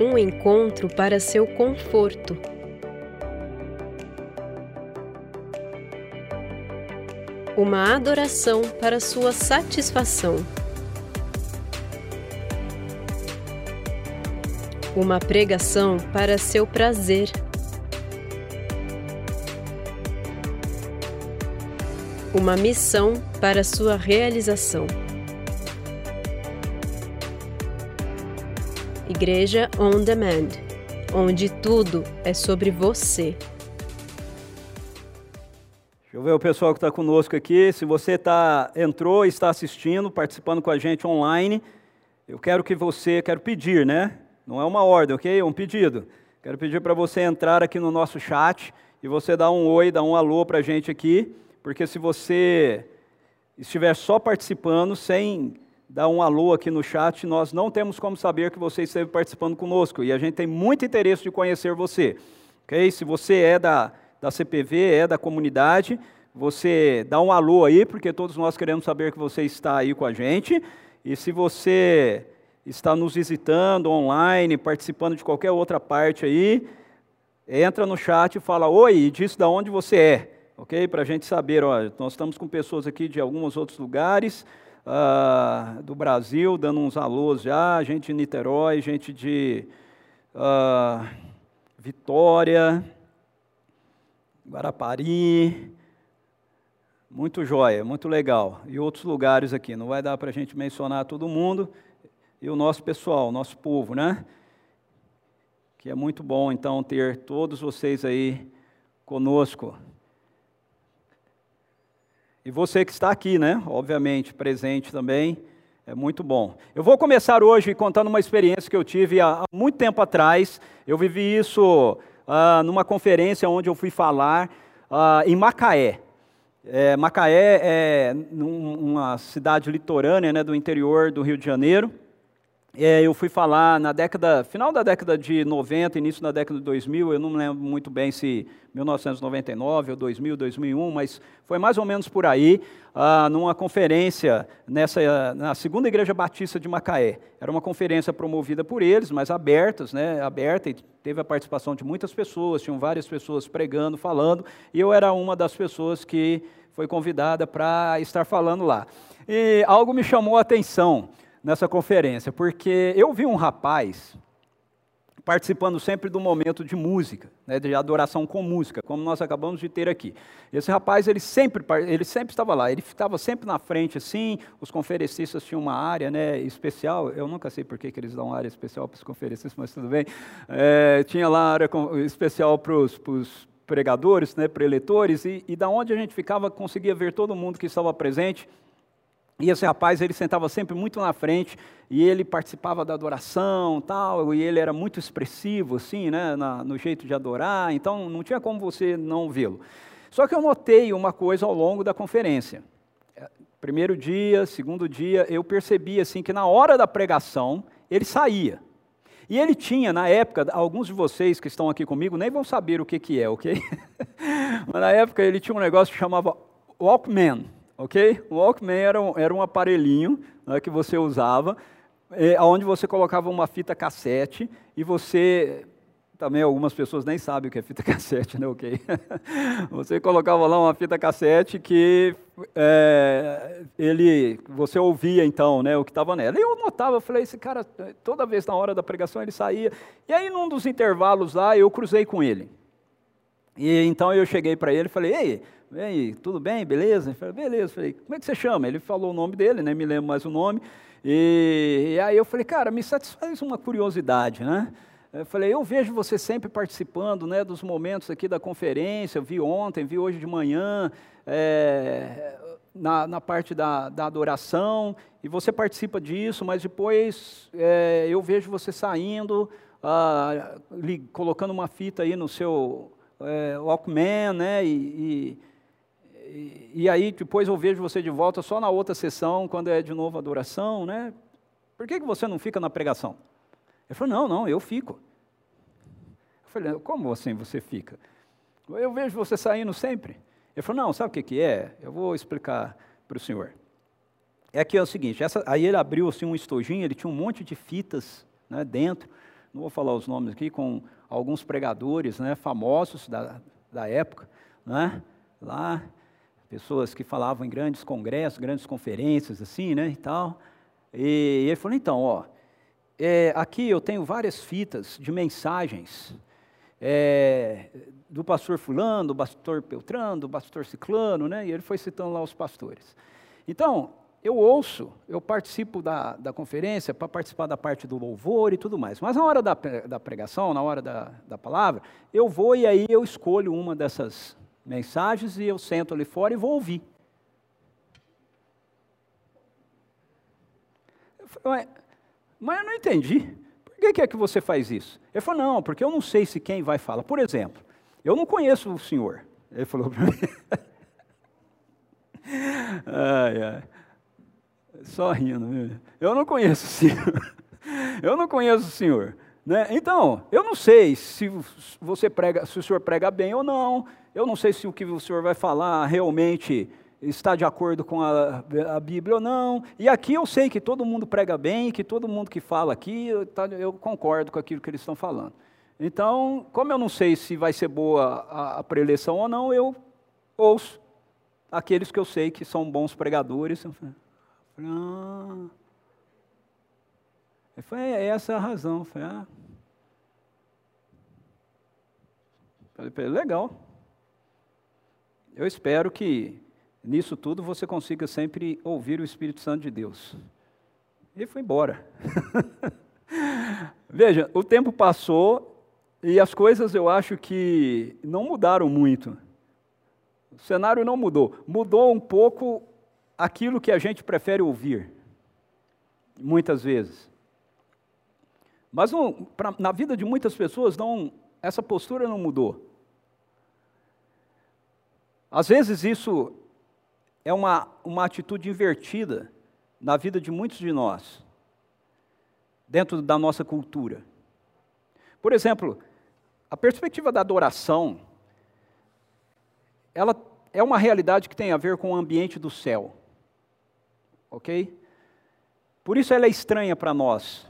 Um encontro para seu conforto. Uma adoração para sua satisfação. Uma pregação para seu prazer. Uma missão para sua realização. Igreja On Demand, onde tudo é sobre você. Deixa eu ver o pessoal que está conosco aqui. Se você tá, entrou e está assistindo, participando com a gente online, eu quero que você, quero pedir, né? Não é uma ordem, ok? É um pedido. Quero pedir para você entrar aqui no nosso chat e você dar um oi, dar um alô para a gente aqui, porque se você estiver só participando, sem dar um alô aqui no chat, nós não temos como saber que você esteve participando conosco e a gente tem muito interesse de conhecer você. Ok? Se você é da, da CPV, é da comunidade, você dá um alô aí, porque todos nós queremos saber que você está aí com a gente. E se você está nos visitando online, participando de qualquer outra parte aí, entra no chat e fala oi e diz de onde você é, ok? Para a gente saber, ó, nós estamos com pessoas aqui de alguns outros lugares, uh, do Brasil, dando uns alôs já, gente de Niterói, gente de uh, Vitória, Guarapari, muito jóia, muito legal. E outros lugares aqui, não vai dar para a gente mencionar todo mundo, e o nosso pessoal, o nosso povo, né? Que é muito bom, então, ter todos vocês aí conosco. E você que está aqui, né? Obviamente, presente também, é muito bom. Eu vou começar hoje contando uma experiência que eu tive há, muito tempo atrás. Eu vivi isso ah, numa conferência onde eu fui falar ah, em Macaé. É, Macaé é uma cidade litorânea né, do interior do Rio de Janeiro. É, eu fui falar na década, final da década de 90, início da década de 2000, eu não lembro muito bem se 1999 ou 2000, 2001, mas foi mais ou menos por aí, ah, numa conferência nessa, na segunda igreja batista de Macaé. Era uma conferência promovida por eles, mas abertas, né, aberta, e teve a participação de muitas pessoas, tinham várias pessoas pregando, falando, e eu era uma das pessoas que foi convidada para estar falando lá. E algo me chamou a atenção, nessa conferência, porque eu vi um rapaz participando sempre do momento de música, né, de adoração com música, como nós acabamos de ter aqui. Esse rapaz, ele sempre, ele sempre estava lá, ele estava sempre na frente, assim, os conferencistas tinham uma área né, especial, eu nunca sei por que, que eles dão área especial para os conferencistas, mas tudo bem, é, tinha lá área especial para os pregadores, né, preletores, e, e da onde a gente ficava, conseguia ver todo mundo que estava presente, e esse rapaz, ele sentava sempre muito na frente e ele participava da adoração, tal, e ele era muito expressivo assim, né, na, no jeito de adorar, então não tinha como você não vê-lo. Só que eu notei uma coisa ao longo da conferência. Primeiro dia, segundo dia, eu percebi assim que na hora da pregação ele saía. E ele tinha, na época, alguns de vocês que estão aqui comigo nem vão saber o que, que é, ok? Mas na época ele tinha um negócio que chamava Walkman ok? O Walkman era um, era um aparelhinho né, que você usava, é, onde você colocava uma fita cassete e você também algumas pessoas nem sabem o que é fita cassete, né? Ok? Você colocava lá uma fita cassete que é, ele, você ouvia então, né? O que estava nela. E eu notava, eu falei, esse cara, toda vez na hora da pregação ele saía. E aí, num dos intervalos lá, eu cruzei com ele. E então eu cheguei para ele e falei, ei, Vem, tudo bem, beleza? Ele falou, beleza. falei, como é que você chama? Ele falou o nome dele, nem me lembro mais o nome. E, e aí eu falei, cara, me satisfaz uma curiosidade, né? Eu falei, eu vejo você sempre participando né, dos momentos aqui da conferência, eu vi ontem, vi hoje de manhã, é, na, na, parte da, da, adoração, e você participa disso, mas depois é, eu vejo você saindo, ah, li, colocando uma fita aí no seu é, Walkman, né, e, e, e, aí depois eu vejo você de volta só na outra sessão, quando é de novo adoração, né? Por que, que você não fica na pregação? Ele falou, não, não, eu fico. Eu falei, como assim você fica? Eu vejo você saindo sempre. Ele falou, não, sabe o que, que é? Eu vou explicar para o senhor. É que é o seguinte, essa, aí ele abriu assim, um estojinho, ele tinha um monte de fitas né, dentro, não vou falar os nomes aqui, com alguns pregadores né, famosos da, da época, né, lá, pessoas que falavam em grandes congressos, grandes conferências, assim, né, e tal. E ele falou, então, ó, é, aqui eu tenho várias fitas de mensagens é, do pastor fulano, do pastor Peltrano, do pastor Ciclano, né? E ele foi citando lá os pastores. Então, eu ouço, eu participo da, da conferência para participar da parte do louvor e tudo mais. Mas na hora da, da pregação, na hora da, da palavra, eu vou e aí eu escolho uma dessas mensagens e eu sento ali fora e vou ouvir. Eu falei, mas eu não entendi. Por que, é que você faz isso? Ele falou, não, porque eu não sei se quem vai falar. Por exemplo, eu não conheço o senhor. Ele falou para mim. ai, ai. Só rindo. Eu não conheço o senhor. Eu não conheço o senhor. Né? Então, eu não sei se você prega, se o senhor prega bem ou não. Eu não sei se o que o senhor vai falar realmente está de acordo com a, a, Bíblia ou não. E aqui eu sei que todo mundo prega bem, que todo mundo que fala aqui, eu, tá, eu concordo com aquilo que eles estão falando. Então, como eu não sei se vai ser boa a, a preleção ou não, eu ouço aqueles que eu sei que são bons pregadores. Eu falei, ah. Foi é essa a razão. Eu falei, ah. Falei, legal. Eu espero que nisso tudo você consiga sempre ouvir o Espírito Santo de Deus. E foi embora. Veja, o tempo passou e as coisas eu acho que não mudaram muito. O cenário não mudou. Mudou um pouco aquilo que a gente prefere ouvir, muitas vezes. Mas pra, na vida de muitas pessoas, não, essa postura não mudou. Às vezes isso é uma, uma atitude invertida na vida de muitos de nós, dentro da nossa cultura. Por exemplo, a perspectiva da adoração, ela é uma realidade que tem a ver com o ambiente do céu. Ok? Por isso ela é estranha para nós.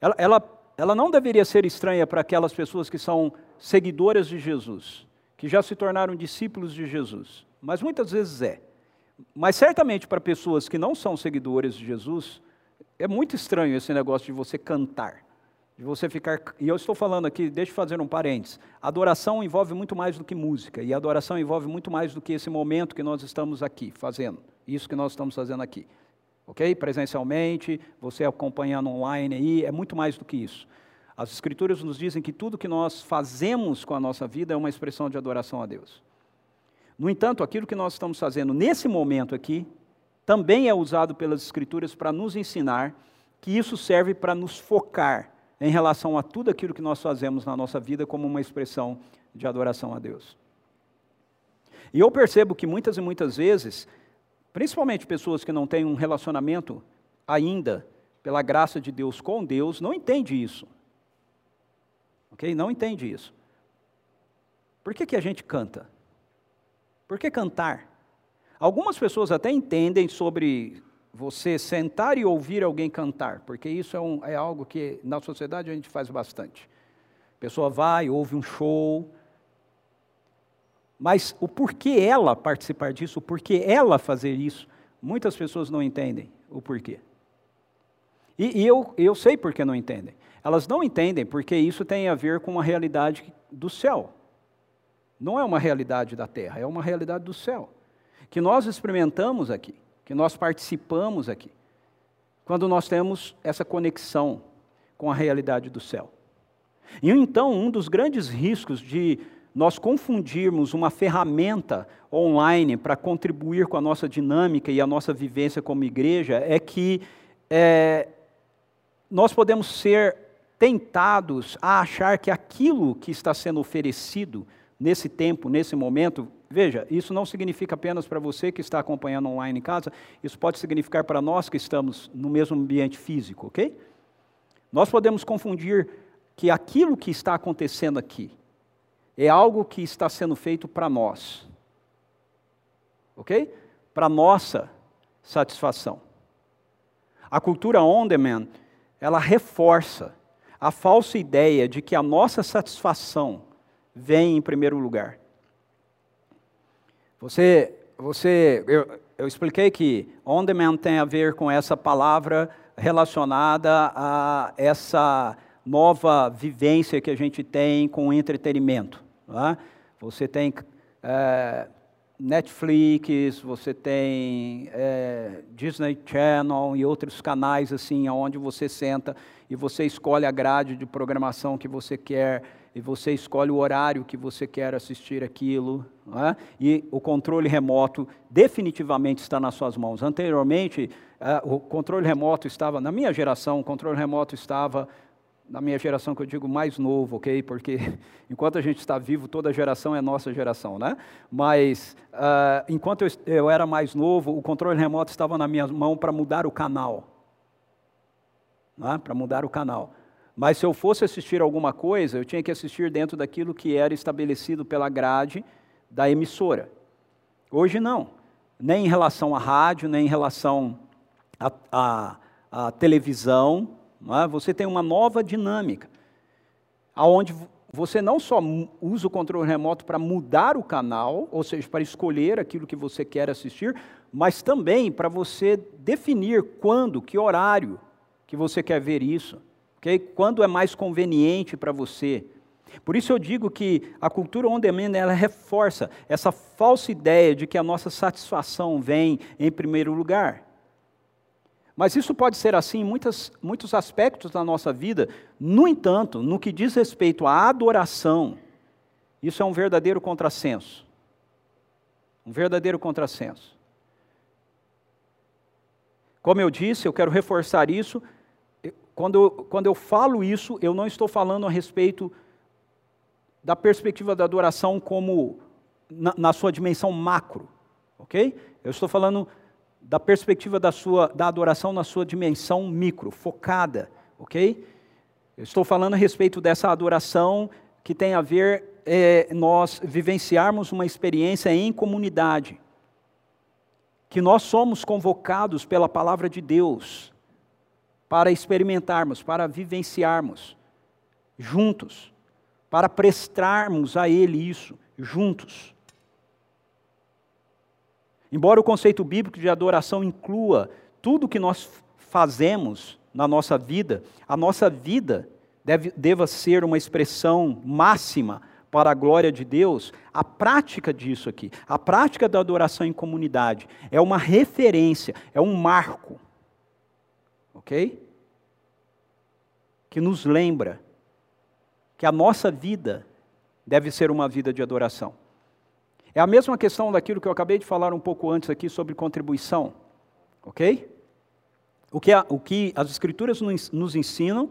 Ela, ela, ela não deveria ser estranha para aquelas pessoas que são seguidoras de Jesus, que já se tornaram discípulos de Jesus mas muitas vezes é. Mas certamente para pessoas que não são seguidores de Jesus, é muito estranho esse negócio de você cantar, de você ficar. E eu estou falando aqui, deixa eu fazer um parênteses. Adoração envolve muito mais do que música, e adoração envolve muito mais do que esse momento que nós estamos aqui fazendo, isso que nós estamos fazendo aqui. Ok? Presencialmente, você acompanhando online aí, é muito mais do que isso. As Escrituras nos dizem que tudo que nós fazemos com a nossa vida é uma expressão de adoração a Deus. No entanto, aquilo que nós estamos fazendo nesse momento aqui, também é usado pelas Escrituras para nos ensinar que isso serve para nos focar em relação a tudo aquilo que nós fazemos na nossa vida como uma expressão de adoração a Deus. E eu percebo que muitas e muitas vezes, principalmente pessoas que não têm um relacionamento ainda, pela graça de Deus com Deus, não entende isso. Ok? Não entende isso. Por que, que a gente canta? Por que cantar? Algumas pessoas até entendem sobre você sentar e ouvir alguém cantar, porque isso é, um, é algo que na sociedade a gente faz bastante. A pessoa vai, ouve um show, mas o porquê ela participar disso, o porquê ela fazer isso, muitas pessoas não entendem o porquê. E, e eu, eu sei por que não entendem. Elas não entendem porque isso tem a ver com a realidade do céu. Não é uma realidade da terra, é uma realidade do céu. Que nós experimentamos aqui, que nós participamos aqui, quando nós temos essa conexão com a realidade do céu. E então, um dos grandes riscos de nós confundirmos uma ferramenta online para contribuir com a nossa dinâmica e a nossa vivência como igreja é que é, nós podemos ser tentados a achar que aquilo que está sendo oferecido nesse tempo, nesse momento, veja, isso não significa apenas para você que está acompanhando online em casa, isso pode significar para nós que estamos no mesmo ambiente físico, ok? Nós podemos confundir que aquilo que está acontecendo aqui é algo que está sendo feito para nós, ok? Para nossa satisfação. A cultura on demand, ela reforça a falsa ideia de que a nossa satisfação vem em primeiro lugar. Você, você eu, eu expliquei que on demand tem a ver com essa palavra relacionada a essa nova vivência que a gente tem com o entretenimento. É? Você tem é, Netflix, você tem é, Disney Channel e outros canais assim, onde você senta e você escolhe a grade de programação que você quer e você escolhe o horário que você quer assistir aquilo, é? e o controle remoto definitivamente está nas suas mãos. Anteriormente, é, o controle remoto estava, na minha geração, o controle remoto estava na minha geração que eu digo mais novo, ok? Porque enquanto a gente está vivo, toda geração é nossa geração, né? Mas uh, enquanto eu, eu, era mais novo, o controle remoto estava na minha mão para mudar o canal, né? para mudar o canal. Mas se eu fosse assistir alguma coisa, eu tinha que assistir dentro daquilo que era estabelecido pela grade da emissora. Hoje não, nem em relação à rádio, nem em relação à televisão, é? você tem uma nova dinâmica, aonde você não só usa o controle remoto para mudar o canal, ou seja, para escolher aquilo que você quer assistir, mas também para você definir quando, que horário que você quer ver isso, okay? quando é mais conveniente para você. Por isso eu digo que a cultura on demand ela reforça essa falsa ideia de que a nossa satisfação vem em primeiro lugar. Mas isso pode ser assim em muitas, muitos aspectos da nossa vida. No entanto, no que diz respeito à adoração, isso é um verdadeiro contrassenso. Um verdadeiro contrassenso. Como eu disse, eu quero reforçar isso. Quando eu, quando eu falo isso, eu não estou falando a respeito da perspectiva da adoração como na, na sua dimensão macro, ok? Eu estou falando da perspectiva da, sua, da adoração na sua dimensão micro, focada, ok? Eu estou falando a respeito dessa adoração que tem a ver é, nós vivenciarmos uma experiência em comunidade, que nós somos convocados pela palavra de Deus para experimentarmos, para vivenciarmos juntos, para prestarmos a Ele isso juntos. Embora o conceito bíblico de adoração inclua tudo que nós fazemos na nossa vida, a nossa vida deve, deva ser uma expressão máxima para a glória de Deus, a prática disso aqui, a prática da adoração em comunidade, é uma referência, é um marco, ok? Que nos lembra que a nossa vida deve ser uma vida de adoração. É a mesma questão daquilo que eu acabei de falar um pouco antes aqui sobre contribuição, ok? O que, a, o que as Escrituras nos, ensinam,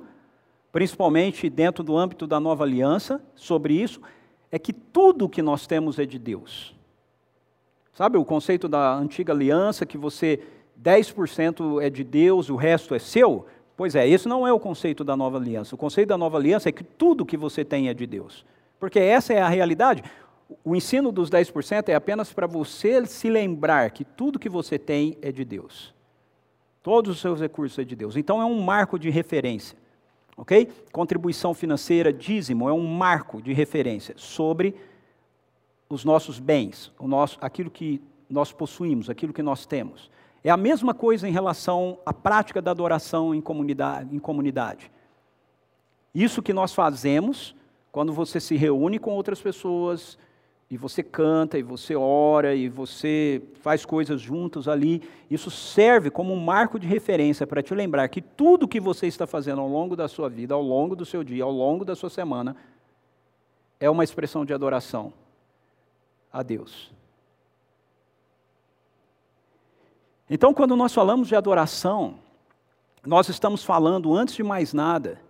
principalmente dentro do âmbito da nova aliança, sobre isso, é que tudo que nós temos é de Deus. Sabe o conceito da antiga aliança, que você 10% é de Deus, o resto é seu? Pois é, esse não é o conceito da nova aliança. O conceito da nova aliança é que tudo que você tem é de Deus. Porque essa é a realidade. O ensino dos 10% é apenas para você se lembrar que tudo que você tem é de Deus. Todos os seus recursos é de Deus. Então é um marco de referência. Ok? Contribuição financeira, dízimo, é um marco de referência sobre os nossos bens, o nosso, aquilo que nós possuímos, aquilo que nós temos. É a mesma coisa em relação à prática da adoração em comunidade. Em comunidade. Isso que nós fazemos quando você se reúne com outras pessoas, e você canta, e você ora, e você faz coisas juntos ali, isso serve como um marco de referência para te lembrar que tudo que você está fazendo ao longo da sua vida, ao longo do seu dia, ao longo da sua semana, é uma expressão de adoração a Deus. Então, quando nós falamos de adoração, nós estamos falando, antes de mais nada,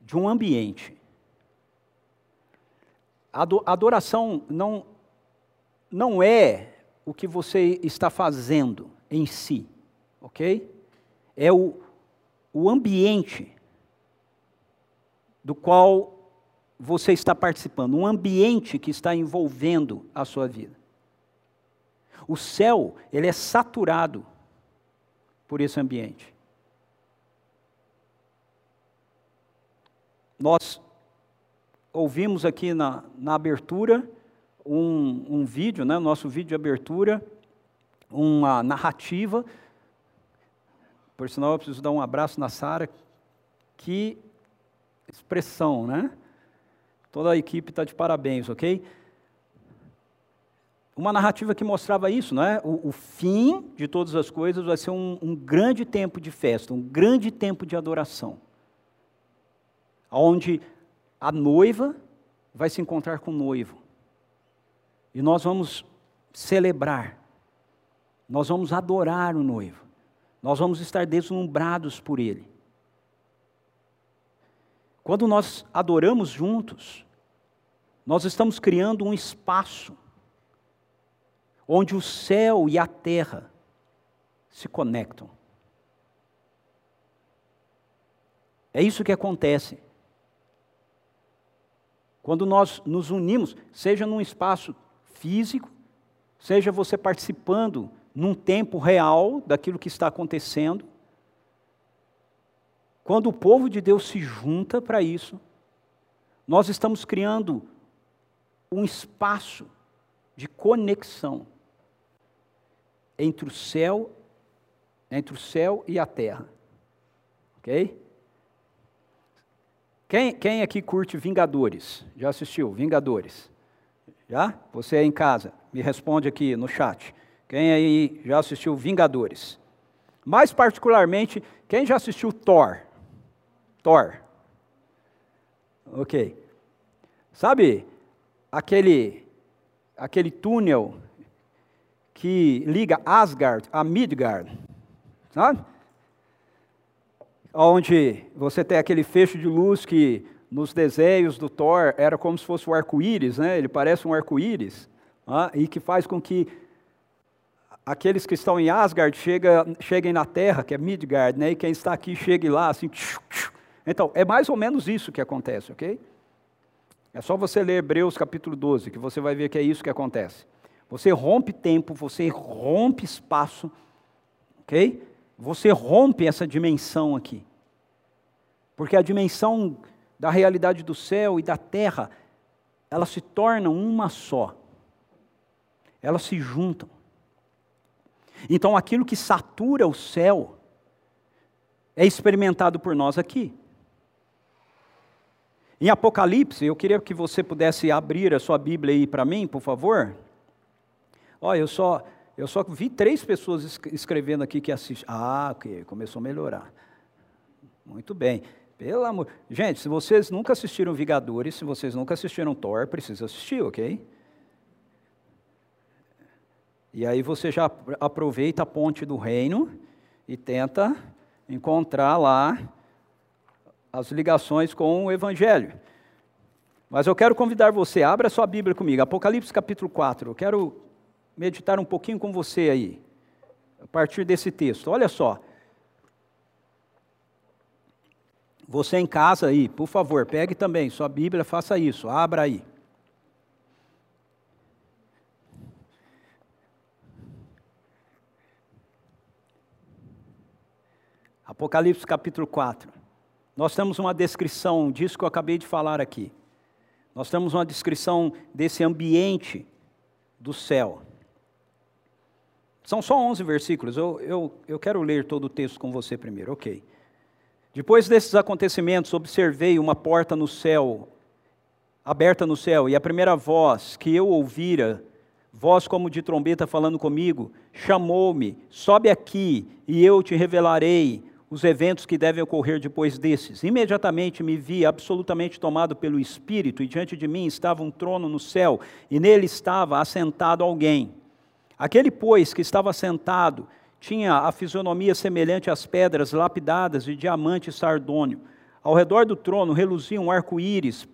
de um ambiente a adoração não, não é o que você está fazendo em si, ok? É o, o ambiente do qual você está participando, um ambiente que está envolvendo a sua vida. O céu, ele é saturado por esse ambiente. nós ouvimos aqui na, na abertura um, um vídeo, né, nosso vídeo de abertura, uma narrativa. Por sinal, eu preciso dar um abraço na Sara. Que expressão, né? Toda a equipe está de parabéns, ok? Uma narrativa que mostrava isso, não é? O, o fim de todas as coisas vai ser um, um grande tempo de festa, um grande tempo de adoração, onde a noiva vai se encontrar com o noivo. E nós vamos celebrar, nós vamos adorar o noivo, nós vamos estar deslumbrados por ele. Quando nós adoramos juntos, nós estamos criando um espaço onde o céu e a terra se conectam. É isso que acontece. Quando nós nos unimos, seja num espaço físico, seja você participando num tempo real daquilo que está acontecendo, quando o povo de Deus se junta para isso, nós estamos criando um espaço de conexão entre o céu, entre o céu e a terra. OK? Quem, quem aqui curte Vingadores? Já assistiu Vingadores? Já? Você aí em casa, me responde aqui no chat. Quem aí já assistiu Vingadores? Mais particularmente, quem já assistiu Thor? Thor. Ok. Sabe aquele, aquele túnel que liga Asgard a Midgard? Sabe? Onde você tem aquele fecho de luz que nos desenhos do Thor era como se fosse um arco-íris, né? ele parece um arco-íris, ah, e que faz com que aqueles que estão em Asgard chega, cheguem na Terra, que é Midgard, né? e quem está aqui chegue lá, assim, tchiu, tchiu, então, é mais ou menos isso que acontece, ok? É só você ler Hebreus capítulo 12, que você vai ver que é isso que acontece. Você rompe tempo, você rompe espaço, ok? Você rompe essa dimensão aqui. Porque a dimensão da realidade do céu e da terra, elas se tornam uma só. Elas se juntam. Então aquilo que satura o céu é experimentado por nós aqui. Em Apocalipse, eu queria que você pudesse abrir a sua Bíblia aí para mim, por favor. Olha, eu só, eu só vi três pessoas escrevendo aqui que assistem. Ah, ok, começou a melhorar. Muito bem. Pelo amor. Gente, se vocês nunca assistiram Vigadores, se vocês nunca assistiram Thor, precisa assistir, ok? E aí você já aproveita a ponte do reino e tenta encontrar lá as ligações com o Evangelho. Mas eu quero convidar você, abra sua Bíblia comigo, Apocalipse capítulo 4. Eu quero meditar um pouquinho com você aí, a partir desse texto. Olha só. Você em casa aí, por favor, pegue também sua Bíblia, faça isso, abra aí. Apocalipse capítulo 4. Nós temos uma descrição disso que eu acabei de falar aqui. Nós temos uma descrição desse ambiente do céu. São só 11 versículos, eu, eu, eu quero ler todo o texto com você primeiro, ok. Depois desses acontecimentos, observei uma porta no céu, aberta no céu, e a primeira voz que eu ouvira, voz como de trombeta falando comigo, chamou-me: sobe aqui, e eu te revelarei os eventos que devem ocorrer depois desses. Imediatamente me vi absolutamente tomado pelo Espírito, e diante de mim estava um trono no céu, e nele estava assentado alguém. Aquele, pois, que estava sentado, tinha a fisionomia semelhante às pedras lapidadas de diamante sardônio. Ao redor do trono reluzia um arco-íris,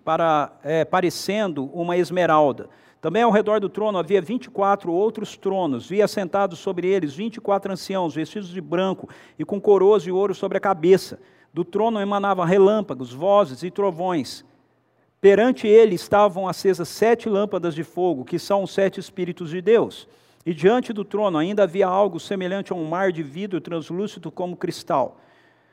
é, parecendo uma esmeralda. Também ao redor do trono havia 24 outros tronos, via sentados sobre eles 24 anciãos, vestidos de branco e com coroas de ouro sobre a cabeça. Do trono emanavam relâmpagos, vozes e trovões. Perante ele estavam acesas sete lâmpadas de fogo, que são os sete Espíritos de Deus. E diante do trono ainda havia algo semelhante a um mar de vidro translúcido como cristal.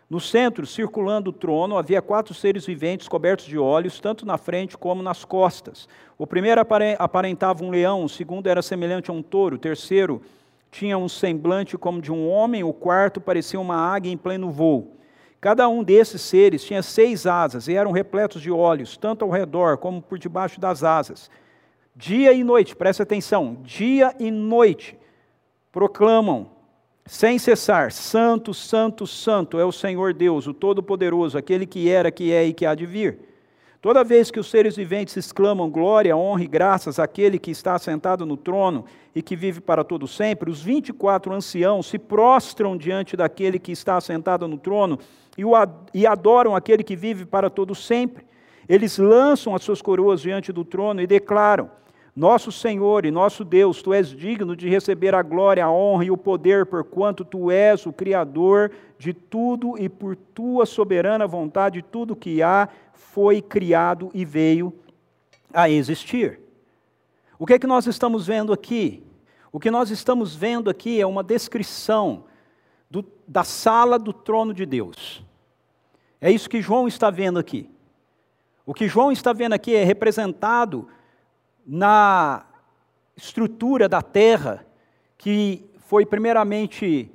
No centro, circulando o trono, havia quatro seres viventes cobertos de olhos, tanto na frente como nas costas. O primeiro aparentava um leão, o segundo era semelhante a um touro, o terceiro tinha um semblante como de um homem, o quarto parecia uma águia em pleno voo. Cada um desses seres tinha seis asas e eram repletos de olhos, tanto ao redor como por debaixo das asas. Dia e noite, preste atenção, dia e noite proclamam sem cessar: Santo, Santo, Santo é o Senhor Deus, o Todo-Poderoso, aquele que era, que é e que há de vir. Toda vez que os seres viventes exclamam glória, honra e graças àquele que está sentado no trono e que vive para todo sempre, os 24 anciãos se prostram diante daquele que está sentado no trono e adoram aquele que vive para todo sempre. Eles lançam as suas coroas diante do trono e declaram: Nosso Senhor e nosso Deus, tu és digno de receber a glória, a honra e o poder, porquanto tu és o Criador de tudo e por tua soberana vontade tudo que há foi criado e veio a existir. O que é que nós estamos vendo aqui? O que nós estamos vendo aqui é uma descrição do, da sala do trono de Deus. É isso que João está vendo aqui. O que João está vendo aqui é representado na estrutura da terra que foi primeiramente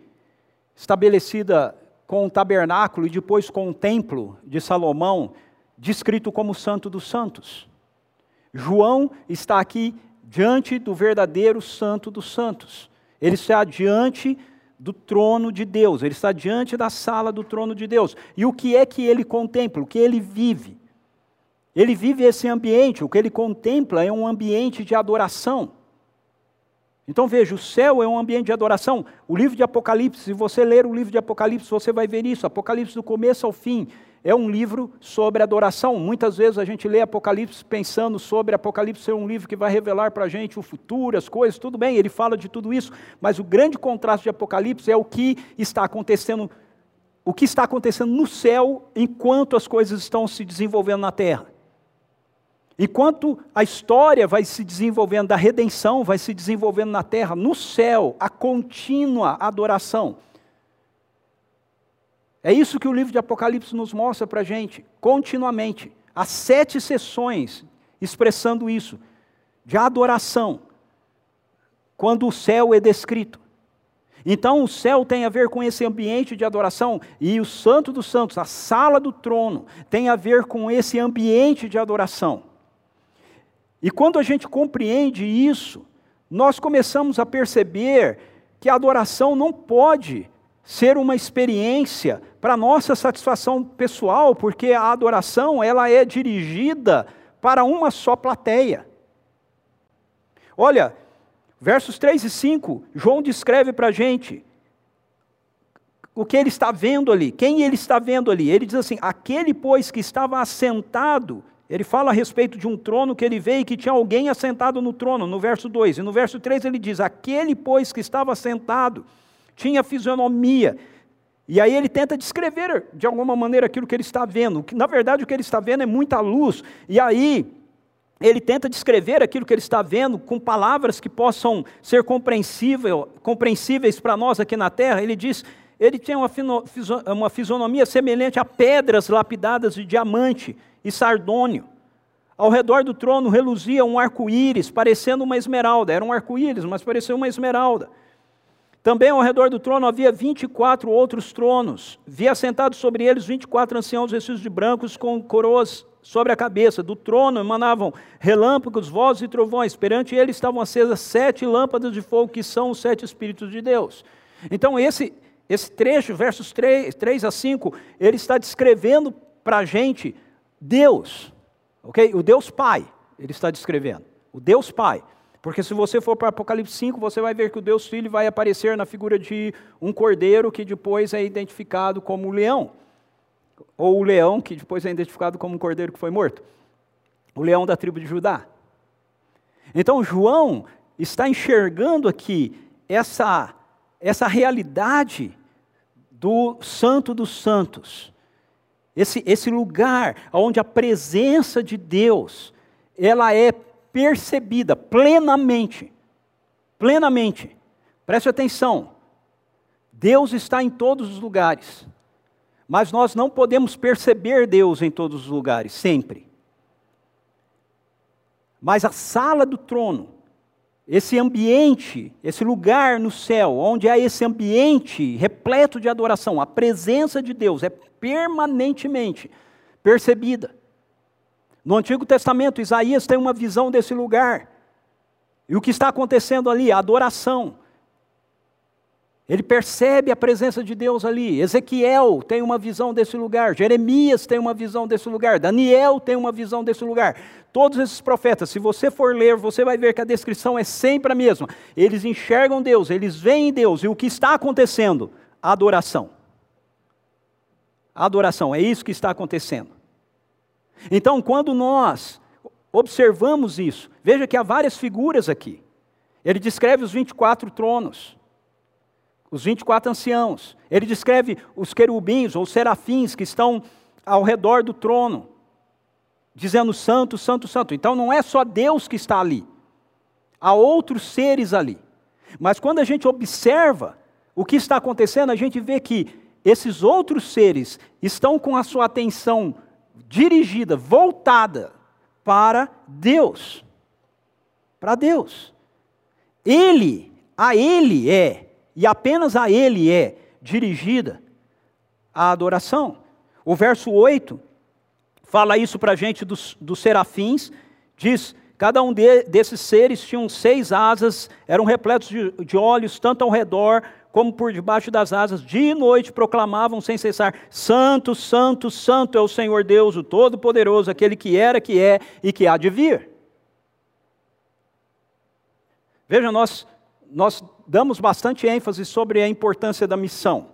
estabelecida com o tabernáculo e depois com o templo de Salomão, descrito como Santo dos Santos. João está aqui diante do verdadeiro Santo dos Santos. Ele está diante do trono de Deus, ele está diante da sala do trono de Deus. E o que é que ele contempla? O que ele vive? Ele vive esse ambiente, o que ele contempla é um ambiente de adoração. Então veja, o céu é um ambiente de adoração. O livro de Apocalipse, se você ler o livro de Apocalipse, você vai ver isso. Apocalipse do começo ao fim é um livro sobre adoração. Muitas vezes a gente lê Apocalipse pensando sobre Apocalipse ser um livro que vai revelar para a gente o futuro, as coisas, tudo bem, ele fala de tudo isso, mas o grande contraste de Apocalipse é o que está acontecendo, o que está acontecendo no céu enquanto as coisas estão se desenvolvendo na terra. Enquanto a história vai se desenvolvendo, da redenção vai se desenvolvendo na terra, no céu, a contínua adoração. É isso que o livro de Apocalipse nos mostra para a gente, continuamente. Há sete sessões expressando isso, de adoração, quando o céu é descrito. Então, o céu tem a ver com esse ambiente de adoração, e o Santo dos Santos, a sala do trono, tem a ver com esse ambiente de adoração. E quando a gente compreende isso, nós começamos a perceber que a adoração não pode ser uma experiência para nossa satisfação pessoal, porque a adoração ela é dirigida para uma só plateia. Olha, versos 3 e 5, João descreve para a gente o que ele está vendo ali, quem ele está vendo ali. Ele diz assim: aquele, pois, que estava assentado, ele fala a respeito de um trono que ele veio e que tinha alguém assentado no trono, no verso 2. E no verso 3 ele diz: aquele, pois, que estava assentado, tinha fisionomia e aí ele tenta descrever de alguma maneira aquilo que ele está vendo. Na verdade, o que ele está vendo é muita luz. E aí ele tenta descrever aquilo que ele está vendo com palavras que possam ser compreensíveis para nós aqui na terra. Ele diz: ele tinha uma, uma fisionomia semelhante a pedras lapidadas de diamante e sardônio. Ao redor do trono reluzia um arco-íris, parecendo uma esmeralda. Era um arco-íris, mas parecia uma esmeralda. Também ao redor do trono havia 24 outros tronos. Via sentados sobre eles 24 anciãos vestidos de brancos com coroas sobre a cabeça. Do trono emanavam relâmpagos, vozes e trovões. Perante ele estavam acesas sete lâmpadas de fogo, que são os sete Espíritos de Deus. Então, esse, esse trecho, versos 3, 3 a 5, ele está descrevendo para a gente Deus, ok? O Deus Pai, ele está descrevendo. O Deus Pai. Porque se você for para Apocalipse 5, você vai ver que o Deus Filho vai aparecer na figura de um cordeiro que depois é identificado como o leão. Ou o leão que depois é identificado como um cordeiro que foi morto. O leão da tribo de Judá. Então João está enxergando aqui essa, essa realidade do Santo dos Santos. Esse, esse lugar onde a presença de Deus ela é percebida plenamente. Plenamente. Preste atenção. Deus está em todos os lugares. mas nós não podemos perceber Deus em todos os lugares, sempre. Mas a sala do trono, esse ambiente, esse lugar no céu, onde há esse ambiente repleto de adoração, a presença de Deus é permanentemente percebida. No Antigo Testamento, Isaías tem uma visão desse lugar. E o que está acontecendo ali? A adoração. Ele percebe a presença de Deus ali. Ezequiel tem uma visão desse lugar. Jeremias tem uma visão desse lugar. Daniel tem uma visão desse lugar. Todos esses profetas, se você for ler, você vai ver que a descrição é sempre a mesma. Eles enxergam Deus, eles veem Deus. E o que está acontecendo? Adoração. Adoração, é isso que está acontecendo. Então, quando nós observamos isso, veja que há várias figuras aqui. Ele descreve os 24 tronos os 24 anciãos. Ele descreve os querubins ou serafins que estão ao redor do trono, dizendo santo, santo, santo. Então não é só Deus que está ali, há outros seres ali. Mas quando a gente observa o que está acontecendo, a gente vê que esses outros seres estão com a sua atenção dirigida, voltada para Deus. Para Deus. Ele, a Ele é e apenas a Ele é dirigida a adoração. O verso 8 fala isso para a gente dos, dos serafins, diz: cada um de, desses seres tinham seis asas, eram repletos de, de olhos, tanto ao redor como por debaixo das asas, dia e noite proclamavam sem cessar: Santo, Santo, Santo é o Senhor Deus, o Todo-Poderoso, aquele que era, que é e que há de vir. Veja, nós, nós damos bastante ênfase sobre a importância da missão.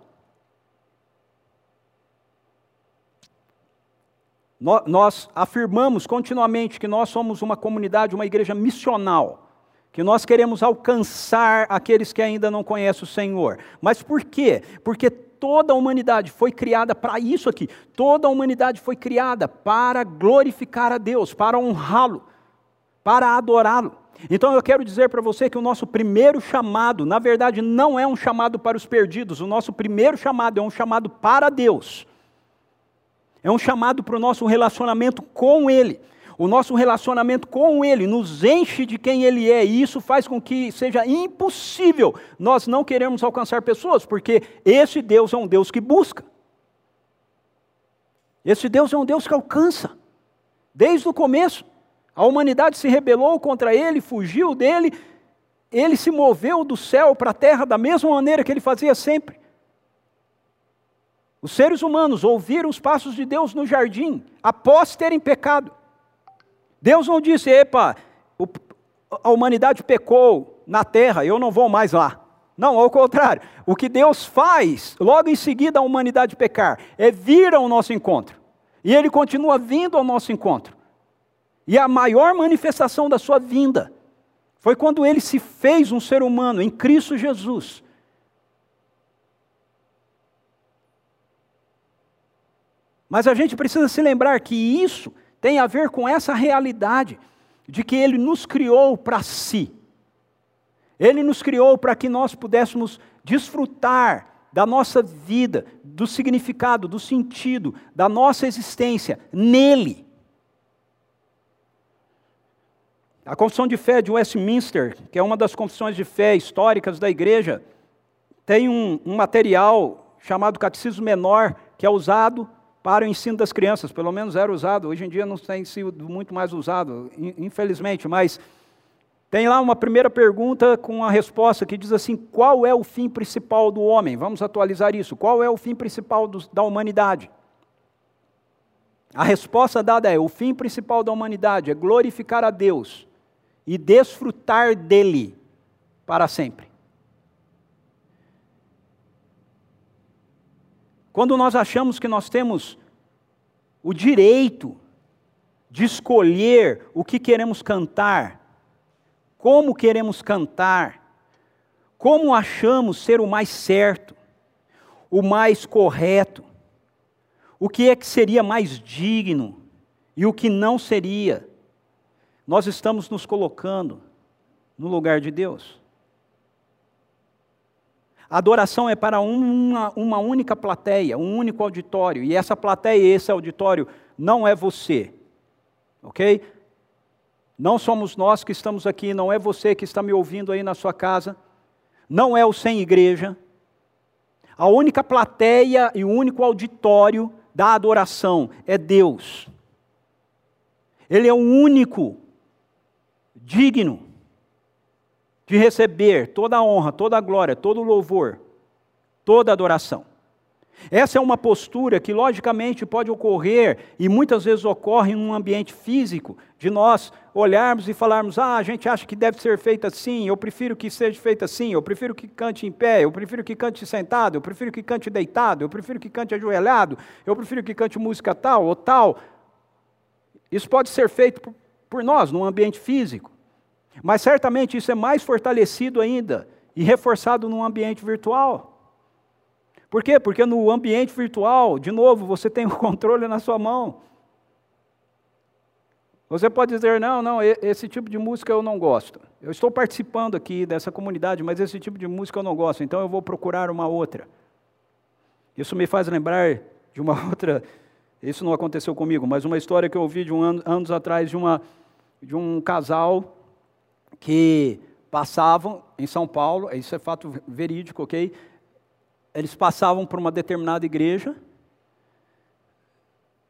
Nós afirmamos continuamente que nós somos uma comunidade, uma igreja missional, que nós queremos alcançar aqueles que ainda não conhecem o Senhor. Mas por quê? Porque toda a humanidade foi criada para isso aqui. Toda a humanidade foi criada para glorificar a Deus, para honrá-lo, para adorá-lo. Então eu quero dizer para você que o nosso primeiro chamado, na verdade, não é um chamado para os perdidos, o nosso primeiro chamado é um chamado para Deus. É um chamado para o nosso relacionamento com Ele. O nosso relacionamento com Ele nos enche de quem Ele é, e isso faz com que seja impossível nós não queremos alcançar pessoas, porque esse Deus é um Deus que busca. Esse Deus é um Deus que alcança, desde o começo. A humanidade se rebelou contra ele, fugiu dele, ele se moveu do céu para a terra da mesma maneira que ele fazia sempre. Os seres humanos ouviram os passos de Deus no jardim, após terem pecado. Deus não disse, epa, a humanidade pecou na terra, eu não vou mais lá. Não, ao contrário. O que Deus faz, logo em seguida a humanidade pecar, é vir ao nosso encontro. E Ele continua vindo ao nosso encontro. E a maior manifestação da sua vinda foi quando ele se fez um ser humano em Cristo Jesus. Mas a gente precisa se lembrar que isso tem a ver com essa realidade de que ele nos criou para si. Ele nos criou para que nós pudéssemos desfrutar da nossa vida, do significado, do sentido, da nossa existência nele. A Confissão de Fé de Westminster, que é uma das confissões de fé históricas da igreja, tem um, um material chamado Catecismo Menor, que é usado para o ensino das crianças, pelo menos era usado, hoje em dia não tem sido muito mais usado, infelizmente, mas tem lá uma primeira pergunta com a resposta que diz assim: qual é o fim principal do homem? Vamos atualizar isso. Qual é o fim principal do, da humanidade? A resposta dada é: o fim principal da humanidade é glorificar a Deus e desfrutar dele para sempre. Quando nós achamos que nós temos o direito de escolher o que queremos cantar, como queremos cantar, como achamos ser o mais certo, o mais correto, o que é que seria mais digno e o que não seria nós estamos nos colocando no lugar de Deus. A adoração é para uma, uma única plateia, um único auditório. E essa plateia esse auditório não é você. Ok? Não somos nós que estamos aqui, não é você que está me ouvindo aí na sua casa, não é o sem igreja. A única plateia e o único auditório da adoração é Deus. Ele é o único digno de receber toda a honra, toda a glória, todo o louvor, toda a adoração. Essa é uma postura que, logicamente, pode ocorrer e muitas vezes ocorre em um ambiente físico, de nós olharmos e falarmos: ah, a gente acha que deve ser feito assim, eu prefiro que seja feito assim, eu prefiro que cante em pé, eu prefiro que cante sentado, eu prefiro que cante deitado, eu prefiro que cante ajoelhado, eu prefiro que cante música tal ou tal. Isso pode ser feito por nós, num ambiente físico, mas certamente isso é mais fortalecido ainda e reforçado num ambiente virtual. Por quê? Porque no ambiente virtual, de novo, você tem o controle na sua mão. Você pode dizer, não, não, esse tipo de música eu não gosto. Eu estou participando aqui dessa comunidade, mas esse tipo de música eu não gosto, então eu vou procurar uma outra. Isso me faz lembrar de uma outra, isso não aconteceu comigo, mas uma história que eu ouvi de um ano, anos atrás de, uma, de um casal que passavam em São Paulo, isso é fato verídico, ok? eles passavam por uma determinada igreja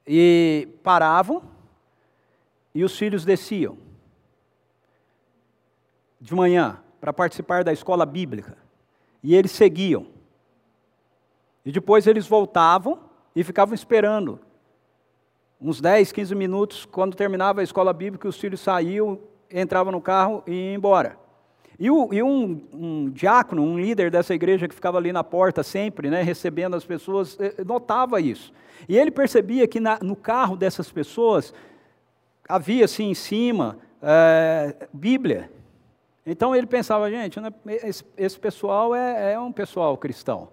e paravam e os filhos desciam de manhã para participar da escola bíblica e eles seguiam. E depois eles voltavam e ficavam esperando. Uns 10, 15 minutos, quando terminava a escola bíblica, os filhos saíam, entravam no carro e iam embora. E, o, e um, um, diácono, um líder dessa igreja que ficava ali na porta sempre, né, recebendo as pessoas, eh, notava isso. E ele percebia que na, no carro dessas pessoas havia assim em cima é, Bíblia. Então ele pensava, gente, né, esse, esse, pessoal é, é um pessoal cristão.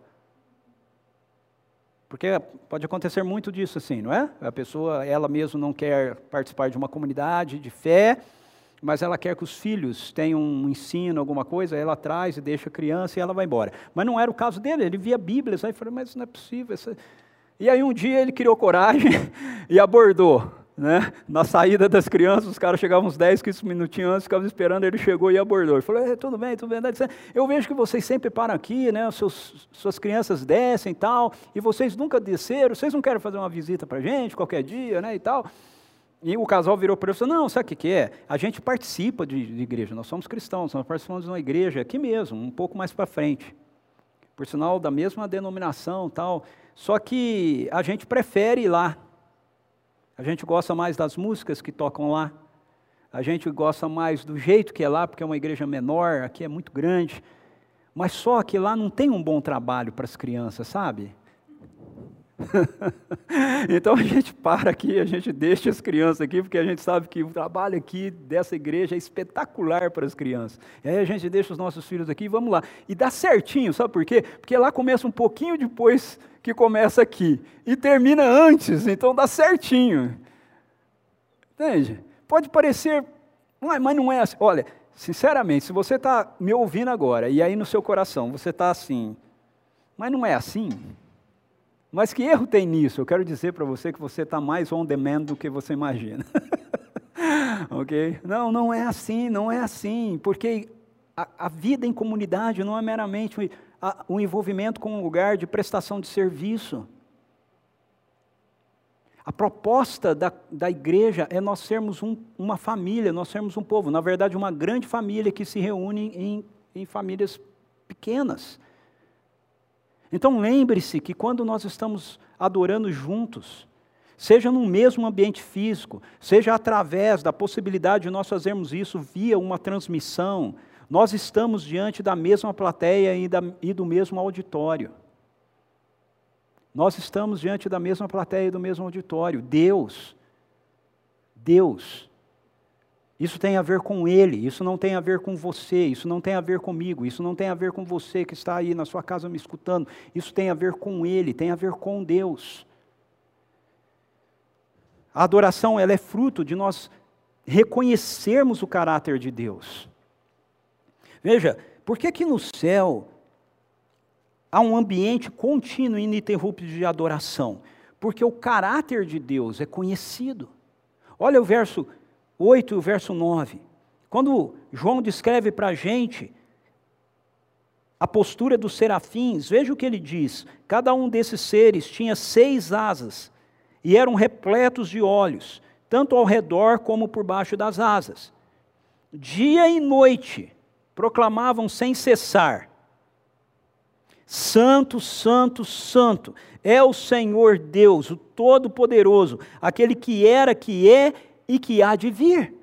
Porque pode acontecer muito disso assim, não é? A pessoa, ela mesma não quer participar de uma comunidade de fé, mas ela quer que os filhos tenham um ensino, alguma coisa, ela traz e deixa a criança e ela vai embora. Mas não era o caso dele, ele via Bíblias, aí falou, mas isso não é possível. E aí um dia ele criou coragem e abordou. Né? Na saída das crianças, os caras chegavam uns 10, 15 minutinhos antes, ficavam esperando, ele chegou e abordou. Ele falou, é, tudo bem, tudo bem. Eu vejo que vocês sempre param aqui, né? Seus, suas crianças descem e tal, e vocês nunca desceram, vocês não querem fazer uma visita para gente qualquer dia, né, e tal. E o casal virou para ele e falou: Não, sabe o que, é? A gente participa de, de, igreja, nós somos cristãos, nós participamos de uma igreja aqui mesmo, um pouco mais para frente. Por sinal, da mesma denominação tal. Só que a gente prefere ir lá. A gente gosta mais das músicas que tocam lá. A gente gosta mais do jeito que é lá, porque é uma igreja menor, aqui é muito grande. Mas só que lá não tem um bom trabalho para as crianças, sabe? então a gente para aqui, a gente deixa as crianças aqui, porque a gente sabe que o trabalho aqui dessa igreja é espetacular para as crianças. E aí a gente deixa os nossos filhos aqui e vamos lá. E dá certinho, sabe por quê? Porque lá começa um pouquinho depois que começa aqui. E termina antes, então dá certinho. Entende? Pode parecer, mas não é assim. Olha, sinceramente, se você está me ouvindo agora, e aí no seu coração você está assim, mas não é assim. Mas que erro tem nisso? Eu quero dizer para você que você está mais on demand do que você imagina. ok? Não, não é assim, não é assim, porque a, a vida em comunidade não é meramente o, a, o envolvimento com um lugar de prestação de serviço. A proposta da, da igreja é nós sermos um, uma família, nós sermos um povo, na verdade, uma grande família que se reúne em, em famílias pequenas. Então lembre-se que quando nós estamos adorando juntos, seja no mesmo ambiente físico, seja através da possibilidade de nós fazermos isso via uma transmissão, nós estamos diante da mesma plateia e, do mesmo auditório. Nós estamos diante da mesma plateia e do mesmo auditório. Deus, Deus isso tem a ver com Ele, isso não tem a ver com você, isso não tem a ver comigo, isso não tem a ver com você que está aí na sua casa me escutando, isso tem a ver com Ele, tem a ver com Deus. A adoração ela é fruto de nós reconhecermos o caráter de Deus. Veja, por que que no céu há um ambiente contínuo e ininterrupto de adoração, porque o caráter de Deus é conhecido. Olha o verso 8 e o verso 9. Quando João descreve para a gente a postura dos serafins, veja o que ele diz: cada um desses seres tinha seis asas e eram repletos de olhos, tanto ao redor como por baixo das asas. Dia e noite proclamavam sem cessar: Santo, Santo, Santo é o Senhor Deus, o Todo-Poderoso, aquele que era, que é e que há de vir.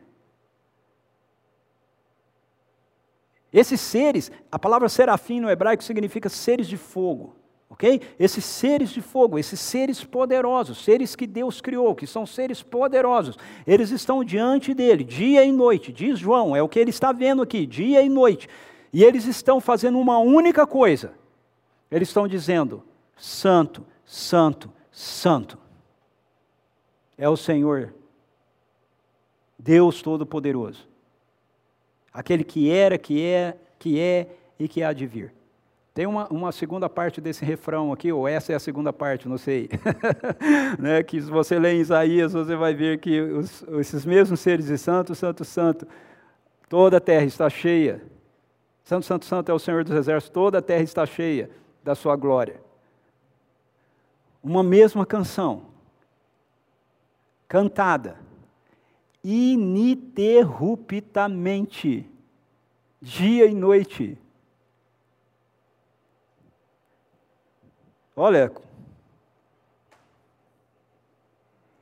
Esses seres, a palavra serafim no hebraico significa seres de fogo, ok? Esses seres de fogo, esses seres poderosos, seres que Deus criou, que são seres poderosos, eles estão diante dele, dia e noite, diz João, é o que ele está vendo aqui, dia e noite, e eles estão fazendo uma única coisa, eles estão dizendo: Santo, Santo, Santo, é o Senhor, Deus Todo-Poderoso aquele que era, que é, que é e que há de vir. Tem uma, uma, segunda parte desse refrão aqui, ou essa é a segunda parte, não sei. né, que se você ler em Isaías, você vai ver que os, esses mesmos seres de santo, santo, santo, toda a terra está cheia. Santo, santo, santo é o Senhor dos exércitos, toda a terra está cheia da sua glória. Uma mesma canção, cantada, ininterruptamente, dia e noite. Olha,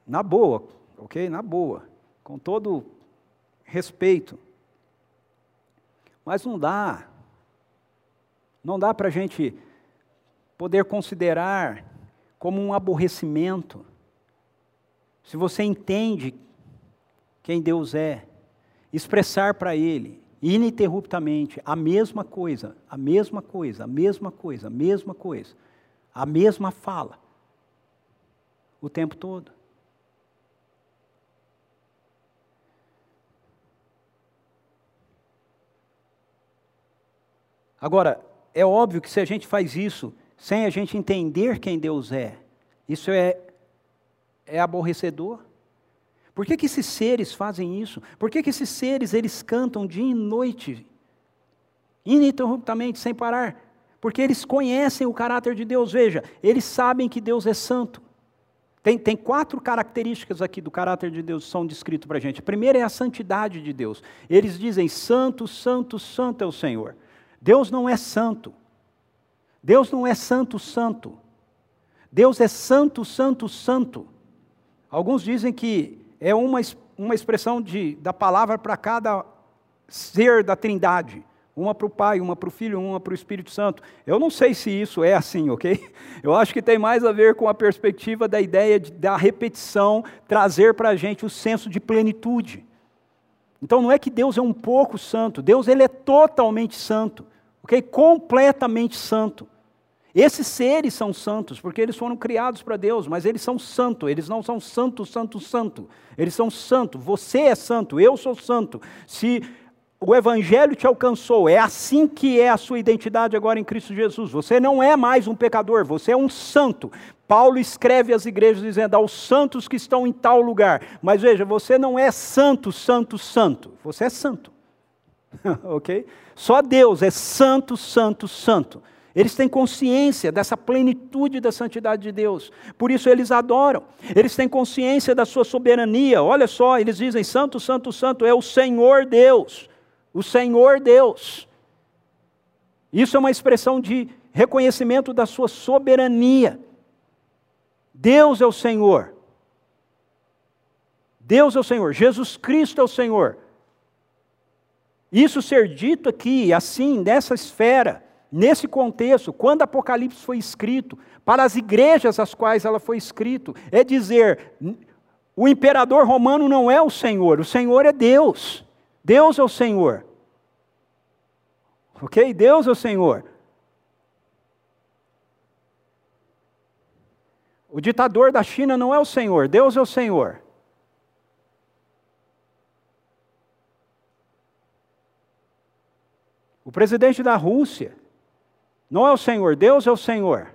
na boa, ok? Na boa, com todo respeito. Mas não dá, não dá para a gente poder considerar como um aborrecimento. Se você entende quem Deus é, expressar para Ele ininterruptamente a mesma coisa, a mesma coisa, a mesma coisa, a mesma coisa, a mesma fala, o tempo todo. Agora, é óbvio que se a gente faz isso sem a gente entender quem Deus é, isso é, é aborrecedor. Por que, que esses seres fazem isso? Por que, que esses seres eles cantam dia e noite, ininterruptamente, sem parar? Porque eles conhecem o caráter de Deus. Veja, eles sabem que Deus é santo. Tem, tem quatro características aqui do caráter de Deus que são descritas para a gente. A primeira é a santidade de Deus. Eles dizem: Santo, Santo, Santo é o Senhor. Deus não é santo. Deus não é santo, santo. Deus é santo, santo, santo. Alguns dizem que é uma, uma expressão de, da palavra para cada ser da Trindade. Uma para o Pai, uma para o Filho, uma para o Espírito Santo. Eu não sei se isso é assim, ok? Eu acho que tem mais a ver com a perspectiva da ideia de, da repetição trazer para a gente o senso de plenitude. Então não é que Deus é um pouco santo, Deus ele é totalmente santo, ok? Completamente santo. Esses seres são santos, porque eles foram criados para Deus, mas eles são santos, eles não são santo, santo, santo. Eles são santo, você é santo, eu sou santo. Se o Evangelho te alcançou, é assim que é a sua identidade agora em Cristo Jesus. Você não é mais um pecador, você é um santo. Paulo escreve às igrejas dizendo aos santos que estão em tal lugar. Mas veja, você não é santo, santo, santo. Você é santo. ok? Só Deus é santo, santo, santo. Eles têm consciência dessa plenitude da santidade de Deus, por isso eles adoram. Eles têm consciência da sua soberania. Olha só, eles dizem: Santo, Santo, Santo é o Senhor Deus. O Senhor Deus. Isso é uma expressão de reconhecimento da sua soberania. Deus é o Senhor. Deus é o Senhor. Jesus Cristo é o Senhor. Isso ser dito aqui, assim, nessa esfera, Nesse contexto, quando Apocalipse foi escrito, para as igrejas às quais ela foi escrito, é dizer: o imperador romano não é o Senhor, o Senhor é Deus. Deus é o Senhor. Ok? Deus é o Senhor. O ditador da China não é o Senhor, Deus é o Senhor. O presidente da Rússia não é o Senhor, Deus é o Senhor.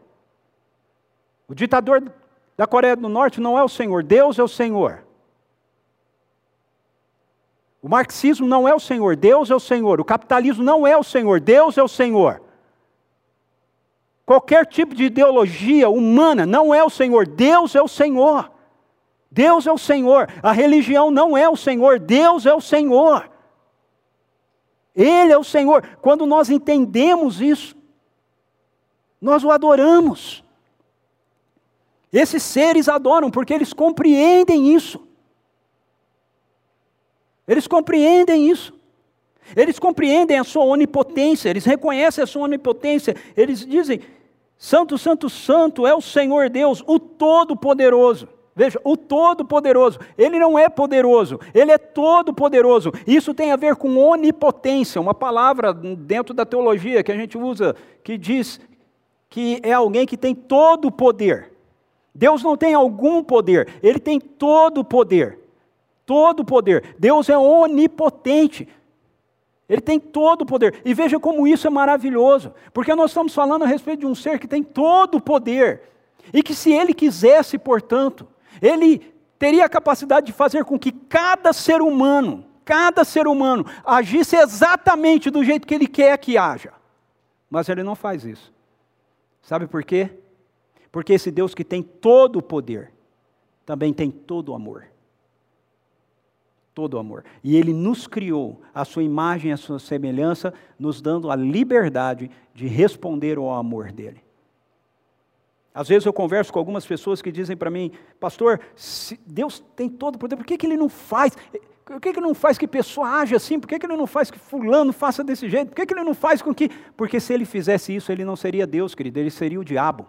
O ditador da Coreia do Norte não é o Senhor, Deus é o Senhor. O marxismo não é o Senhor, Deus é o Senhor. O capitalismo não é o Senhor, Deus é o Senhor. Qualquer tipo de ideologia humana não é o Senhor, Deus é o Senhor. Deus é o Senhor. A religião não é o Senhor, Deus é o Senhor. Ele é o Senhor. Quando nós entendemos isso, nós o adoramos. Esses seres adoram porque eles compreendem isso. Eles compreendem isso. Eles compreendem a sua onipotência, eles reconhecem a sua onipotência, eles dizem: Santo, Santo, Santo é o Senhor Deus, o Todo-Poderoso. Veja, o Todo-Poderoso, ele não é poderoso, ele é todo-poderoso. Isso tem a ver com onipotência, uma palavra dentro da teologia que a gente usa que diz que é alguém que tem todo o poder. Deus não tem algum poder, ele tem todo o poder todo o poder. Deus é onipotente. Ele tem todo o poder. E veja como isso é maravilhoso, porque nós estamos falando a respeito de um ser que tem todo o poder. E que se ele quisesse, portanto, ele teria a capacidade de fazer com que cada ser humano, cada ser humano, agisse exatamente do jeito que ele quer que haja. Mas ele não faz isso. Sabe por quê? Porque esse Deus que tem todo o poder, também tem todo o amor todo o amor. E ele nos criou a sua imagem, a sua semelhança, nos dando a liberdade de responder ao amor dele. Às vezes eu converso com algumas pessoas que dizem para mim, pastor, Deus tem todo o poder, por que, que ele não faz? Por que, que não faz que pessoa age assim? Por que, que ele não faz que fulano faça desse jeito? Por que, que ele não faz com que. Porque se ele fizesse isso, ele não seria Deus, querido, ele seria o diabo.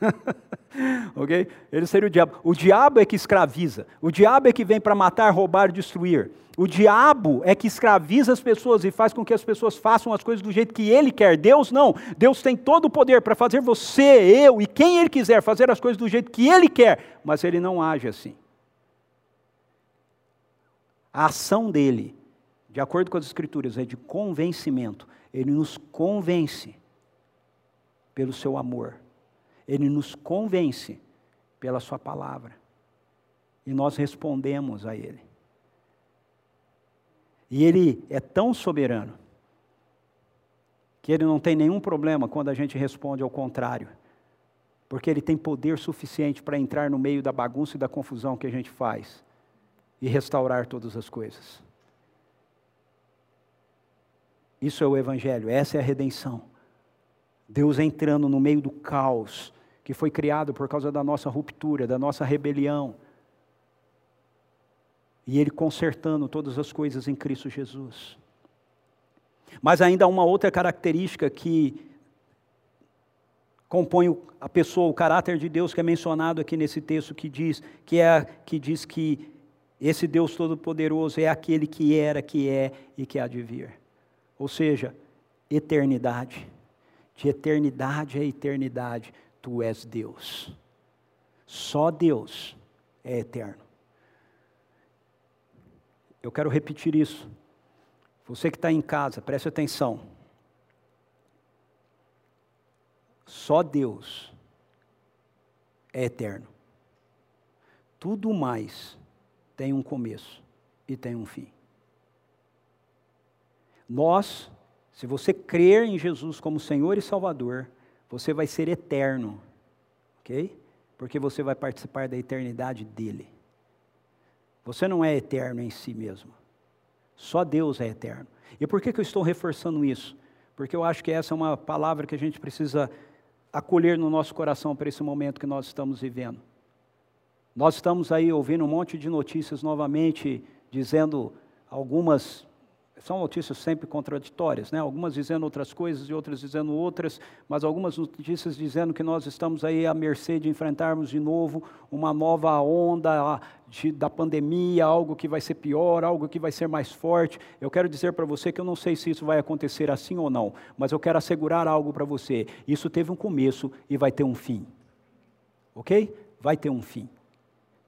ok? Ele seria o diabo. O diabo é que escraviza. O diabo é que vem para matar, roubar, destruir. O diabo é que escraviza as pessoas e faz com que as pessoas façam as coisas do jeito que ele quer. Deus não. Deus tem todo o poder para fazer você, eu e quem ele quiser fazer as coisas do jeito que ele quer, mas ele não age assim. A ação dele, de acordo com as Escrituras, é de convencimento. Ele nos convence pelo seu amor ele nos convence pela Sua palavra. E nós respondemos a Ele. E Ele é tão soberano que Ele não tem nenhum problema quando a gente responde ao contrário. Porque Ele tem poder suficiente para entrar no meio da bagunça e da confusão que a gente faz e restaurar todas as coisas. Isso é o Evangelho, essa é a redenção. Deus entrando no meio do caos que foi criado por causa da nossa ruptura, da nossa rebelião. E Ele consertando todas as coisas em Cristo Jesus. Mas ainda há uma outra característica que compõe a pessoa, o caráter de Deus que é mencionado aqui nesse texto que diz que é que diz que esse Deus todo-poderoso é aquele que era, que é e que há de vir. Ou seja, eternidade. De eternidade a eternidade, tu és Deus. Só Deus é eterno. Eu quero repetir isso. Você que está em casa, preste atenção. Só Deus é eterno. Tudo mais tem um começo e tem um fim. Nós, se você crer em Jesus como Senhor e Salvador, você vai ser eterno, ok? Porque você vai participar da eternidade dele. Você não é eterno em si mesmo. Só Deus é eterno. E por que, que eu estou reforçando isso? Porque eu acho que essa é uma palavra que a gente precisa acolher no nosso coração para esse momento que nós estamos vivendo. Nós estamos aí ouvindo um monte de notícias novamente, dizendo algumas são notícias sempre contraditórias, né? algumas dizendo outras coisas e outras dizendo outras, mas algumas notícias dizendo que nós estamos aí à mercê de enfrentarmos de novo uma nova onda de, da pandemia, algo que vai ser pior, algo que vai ser mais forte. Eu quero dizer para você que eu não sei se isso vai acontecer assim ou não, mas eu quero assegurar algo para você: isso teve um começo e vai ter um fim. Ok? Vai ter um fim.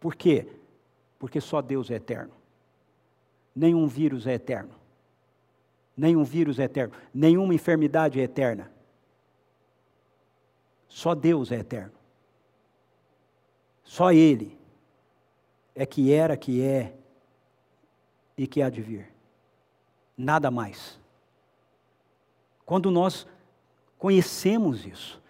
Por quê? Porque só Deus é eterno. Nenhum vírus é eterno nenhum vírus é eterno, nenhuma enfermidade é eterna. Só Deus é eterno. Só Ele é que era, que é e que há de vir. Nada mais. Quando nós conhecemos isso,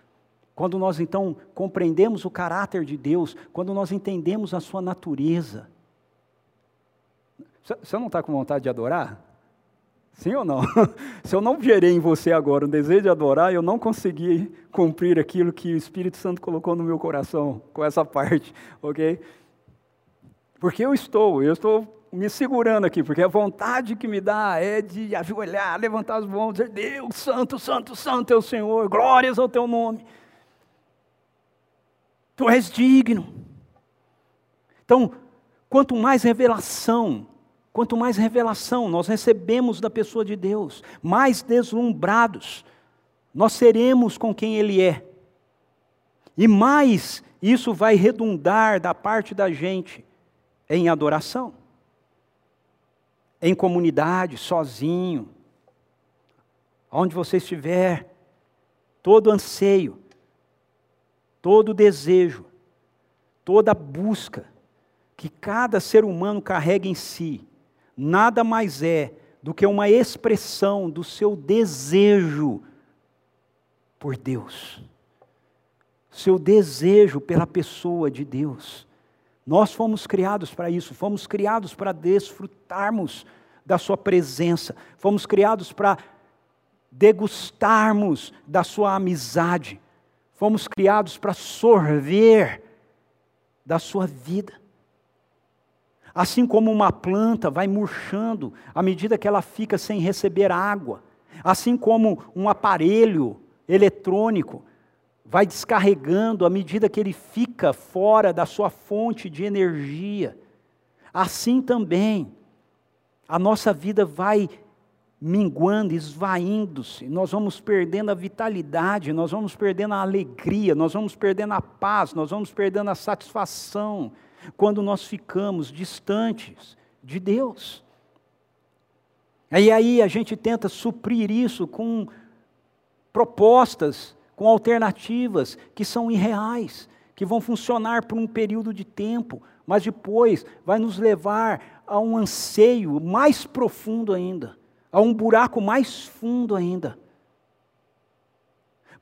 quando nós então compreendemos o caráter de Deus, quando nós entendemos a sua natureza. Você não está com vontade de adorar? Sim ou não? Se eu não gerei em você agora um desejo de adorar, eu não consegui cumprir aquilo que o Espírito Santo colocou no meu coração com essa parte, ok? Porque eu estou, eu estou me segurando aqui, porque a vontade que me dá é de ajoelhar, levantar as mãos, dizer: Deus, Santo, Santo, Santo é o Senhor, glórias ao teu nome. Tu és digno. Então, quanto mais revelação, quanto mais revelação nós recebemos da pessoa de Deus, mais deslumbrados nós seremos com quem Ele é. E mais isso vai redundar da parte da gente em adoração em comunidade, sozinho, onde você estiver, todo anseio, todo desejo, toda busca que cada ser humano carrega em si, nada mais é do que uma expressão do seu desejo por Deus, seu desejo pela pessoa de Deus. Nós fomos criados para isso, fomos criados para desfrutarmos da Sua presença, fomos criados para degustarmos da Sua amizade, fomos criados para sorver da Sua vida. Assim como uma planta vai murchando à medida que ela fica sem receber água, assim como um aparelho eletrônico vai descarregando à medida que ele fica fora da sua fonte de energia. Assim também, a nossa vida vai minguando, esvaindo-se, nós vamos perdendo a vitalidade, nós vamos perdendo a alegria, nós vamos perdendo a paz, nós vamos perdendo a satisfação, quando nós ficamos distantes de Deus. E aí a gente tenta suprir isso com propostas com alternativas que são irreais, que vão funcionar por um período de tempo, mas depois vai nos levar a um anseio mais profundo ainda, a um buraco mais fundo ainda.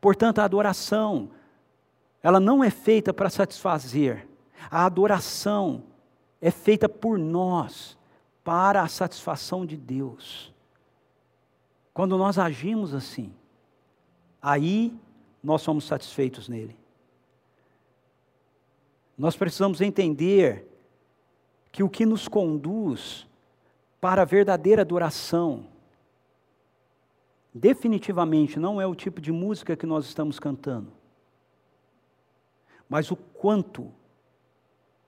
Portanto, a adoração, ela não é feita para satisfazer, a adoração é feita por nós, para a satisfação de Deus. Quando nós agimos assim, aí nós somos satisfeitos nele. Nós precisamos entender que o que nos conduz para a verdadeira adoração, definitivamente não é o tipo de música que nós estamos cantando, mas o quanto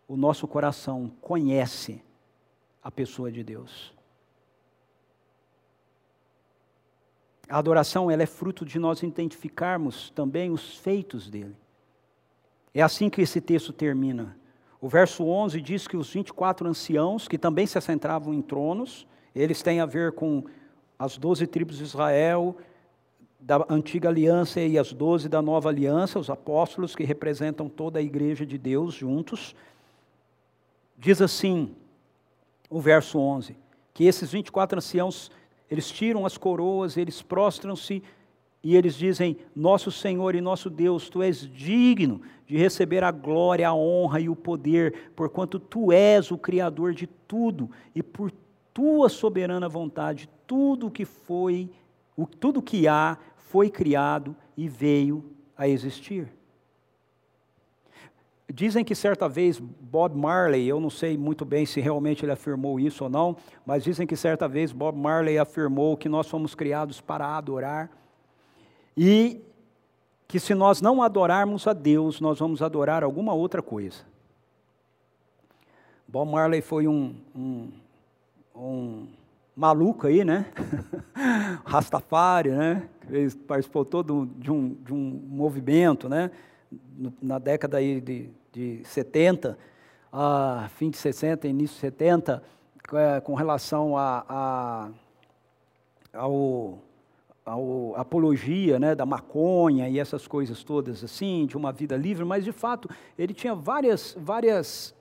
o nosso coração conhece a pessoa de Deus. A adoração ela é fruto de nós identificarmos também os feitos dele. É assim que esse texto termina. O verso 11 diz que os 24 anciãos, que também se assentavam em tronos, eles têm a ver com as doze tribos de Israel, da antiga aliança e as doze da nova aliança, os apóstolos que representam toda a igreja de Deus juntos. Diz assim, o verso 11, que esses 24 anciãos eles tiram as coroas, eles prostram-se e eles dizem: Nosso Senhor e nosso Deus, tu és digno de receber a glória, a honra e o poder, porquanto tu és o Criador de tudo e por tua soberana vontade, tudo que foi, o, tudo que há, foi criado e veio a existir. Dizem que certa vez Bob Marley, eu não sei muito bem se realmente ele afirmou isso ou não, mas dizem que certa vez Bob Marley afirmou que nós fomos criados para adorar e que se nós não adorarmos a Deus, nós vamos adorar alguma outra coisa. Bob Marley foi um, um, um maluco aí, né? Rastafari, né? Ele participou todo de um, de um movimento, né? Na década aí de de 70, a fim de 60, início de 70, é, com relação a, a, ao, a apologia né, da maconha e essas coisas todas assim, de uma vida livre, mas de fato ele tinha várias, várias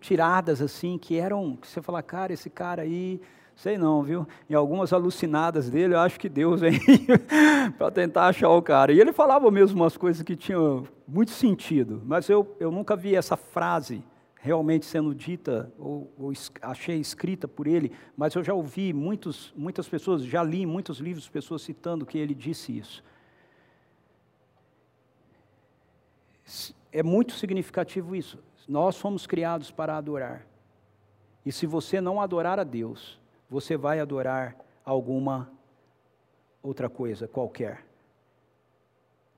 tiradas assim que eram, que você fala, cara, esse cara aí, sei não, viu? Em algumas alucinadas dele, eu acho que Deus vem para tentar achar o cara. E ele falava mesmo umas coisas que tinham muito sentido, mas eu, eu nunca vi essa frase realmente sendo dita ou, ou, achei escrita por ele, mas eu já ouvi muitos, muitas pessoas, já li muitos livros, pessoas citando que ele disse isso. É muito significativo isso. Nós fomos criados para adorar. E se você não adorar a Deus, você vai adorar alguma outra coisa qualquer.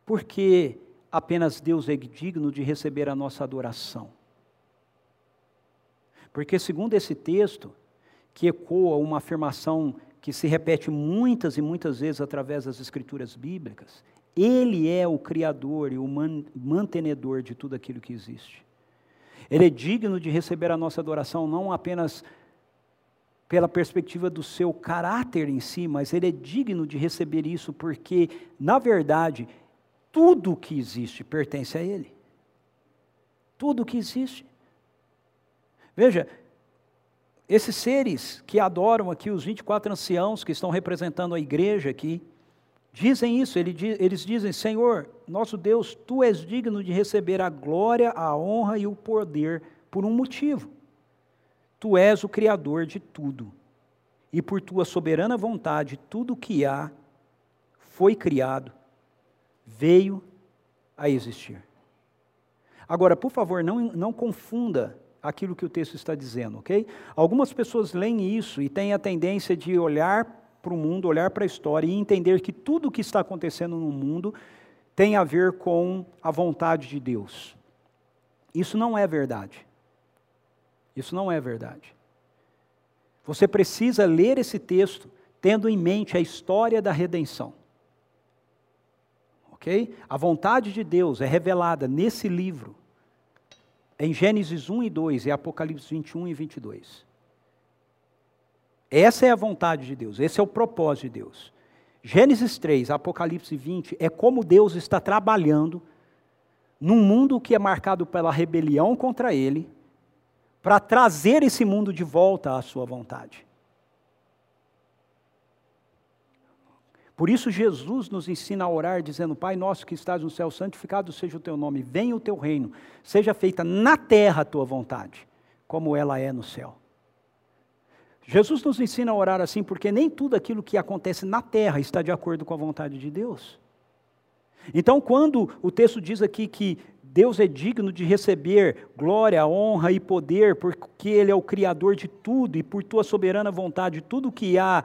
Porque apenas Deus é digno de receber a nossa adoração. Porque, segundo esse texto, que ecoa uma afirmação que se repete muitas e muitas vezes através das escrituras bíblicas, ele é o criador e o mantenedor de tudo aquilo que existe. Ele é digno de receber a nossa adoração não apenas pela perspectiva do seu caráter em si, mas ele é digno de receber isso porque, na verdade, tudo que existe pertence a ele. Tudo que existe. Veja, esses seres que adoram aqui, os 24 anciãos que estão representando a igreja aqui, dizem isso, eles dizem: Senhor, nosso Deus, tu és digno de receber a glória, a honra e o poder por um motivo. Tu és o Criador de tudo, e por tua soberana vontade, tudo que há foi criado, veio a existir. Agora, por favor, não, não confunda aquilo que o texto está dizendo, ok? Algumas pessoas leem isso e têm a tendência de olhar para o mundo, olhar para a história e entender que tudo o que está acontecendo no mundo tem a ver com a vontade de Deus. Isso não é verdade. Isso não é verdade. Você precisa ler esse texto tendo em mente a história da redenção. Ok? A vontade de Deus é revelada nesse livro em Gênesis 1 e 2 e Apocalipse 21 e 22. Essa é a vontade de Deus, esse é o propósito de Deus. Gênesis 3, Apocalipse 20 é como Deus está trabalhando num mundo que é marcado pela rebelião contra ele, para trazer esse mundo de volta à sua vontade. Por isso, Jesus nos ensina a orar, dizendo: Pai nosso que estás no céu, santificado seja o teu nome, venha o teu reino, seja feita na terra a tua vontade, como ela é no céu. Jesus nos ensina a orar assim, porque nem tudo aquilo que acontece na terra está de acordo com a vontade de Deus. Então, quando o texto diz aqui que Deus é digno de receber glória, honra e poder, porque Ele é o Criador de tudo e por tua soberana vontade, tudo que há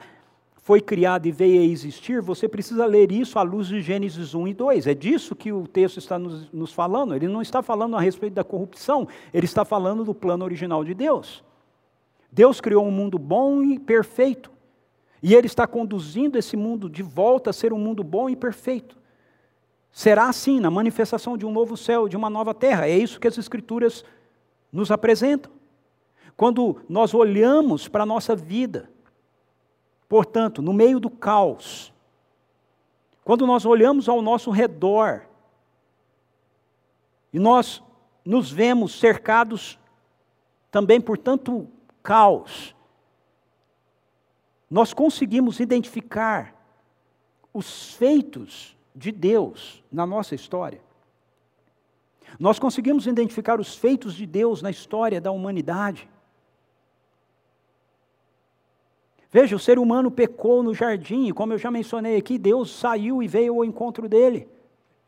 foi criado e veio a existir, você precisa ler isso à luz de Gênesis 1 e 2. É disso que o texto está nos, nos, falando. Ele não está falando a respeito da corrupção, ele está falando do plano original de Deus. Deus criou um mundo bom e perfeito. E ele está conduzindo esse mundo de volta a ser um mundo bom e perfeito. Será assim na manifestação de um novo céu, de uma nova terra. É isso que as Escrituras nos apresentam. Quando nós olhamos para a nossa vida, Portanto, no meio do caos, quando nós olhamos ao nosso redor e nós nos vemos cercados também por tanto caos, nós conseguimos identificar os feitos de Deus na nossa história. Nós conseguimos identificar os feitos de Deus na história da humanidade. Veja, o ser humano pecou no jardim, e como eu já mencionei aqui, Deus saiu e veio ao encontro dele,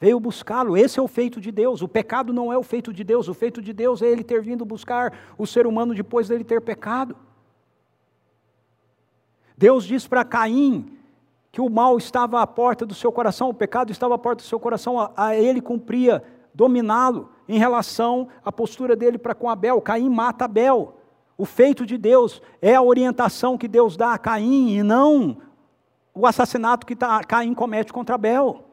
veio buscá-lo. Esse é o feito de Deus. O pecado não é o feito de Deus, o feito de Deus é ele ter vindo buscar o ser humano depois dele ter pecado. Deus diz para Caim que o mal estava à porta do seu coração, o pecado estava à porta do seu coração, a, a ele cumpria dominá-lo em relação à postura dele para com Abel. Caim mata Abel. O feito de Deus é a orientação que Deus dá a Caim e não o assassinato que Caim comete contra Abel.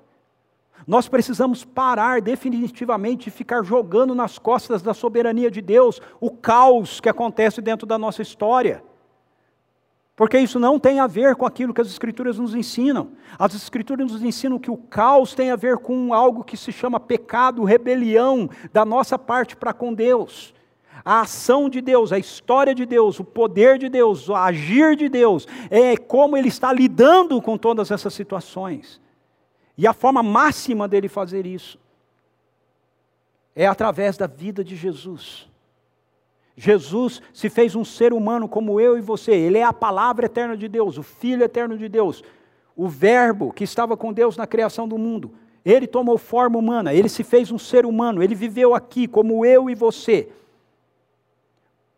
Nós precisamos parar definitivamente de ficar jogando nas costas da soberania de Deus o caos que acontece dentro da nossa história. Porque isso não tem a ver com aquilo que as Escrituras nos ensinam. As Escrituras nos ensinam que o caos tem a ver com algo que se chama pecado, rebelião da nossa parte para com Deus. A ação de Deus, a história de Deus, o poder de Deus, o agir de Deus, é como Ele está lidando com todas essas situações. E a forma máxima dele fazer isso é através da vida de Jesus. Jesus se fez um ser humano como eu e você. Ele é a palavra eterna de Deus, o Filho eterno de Deus, o Verbo que estava com Deus na criação do mundo. Ele tomou forma humana, ele se fez um ser humano, ele viveu aqui como eu e você.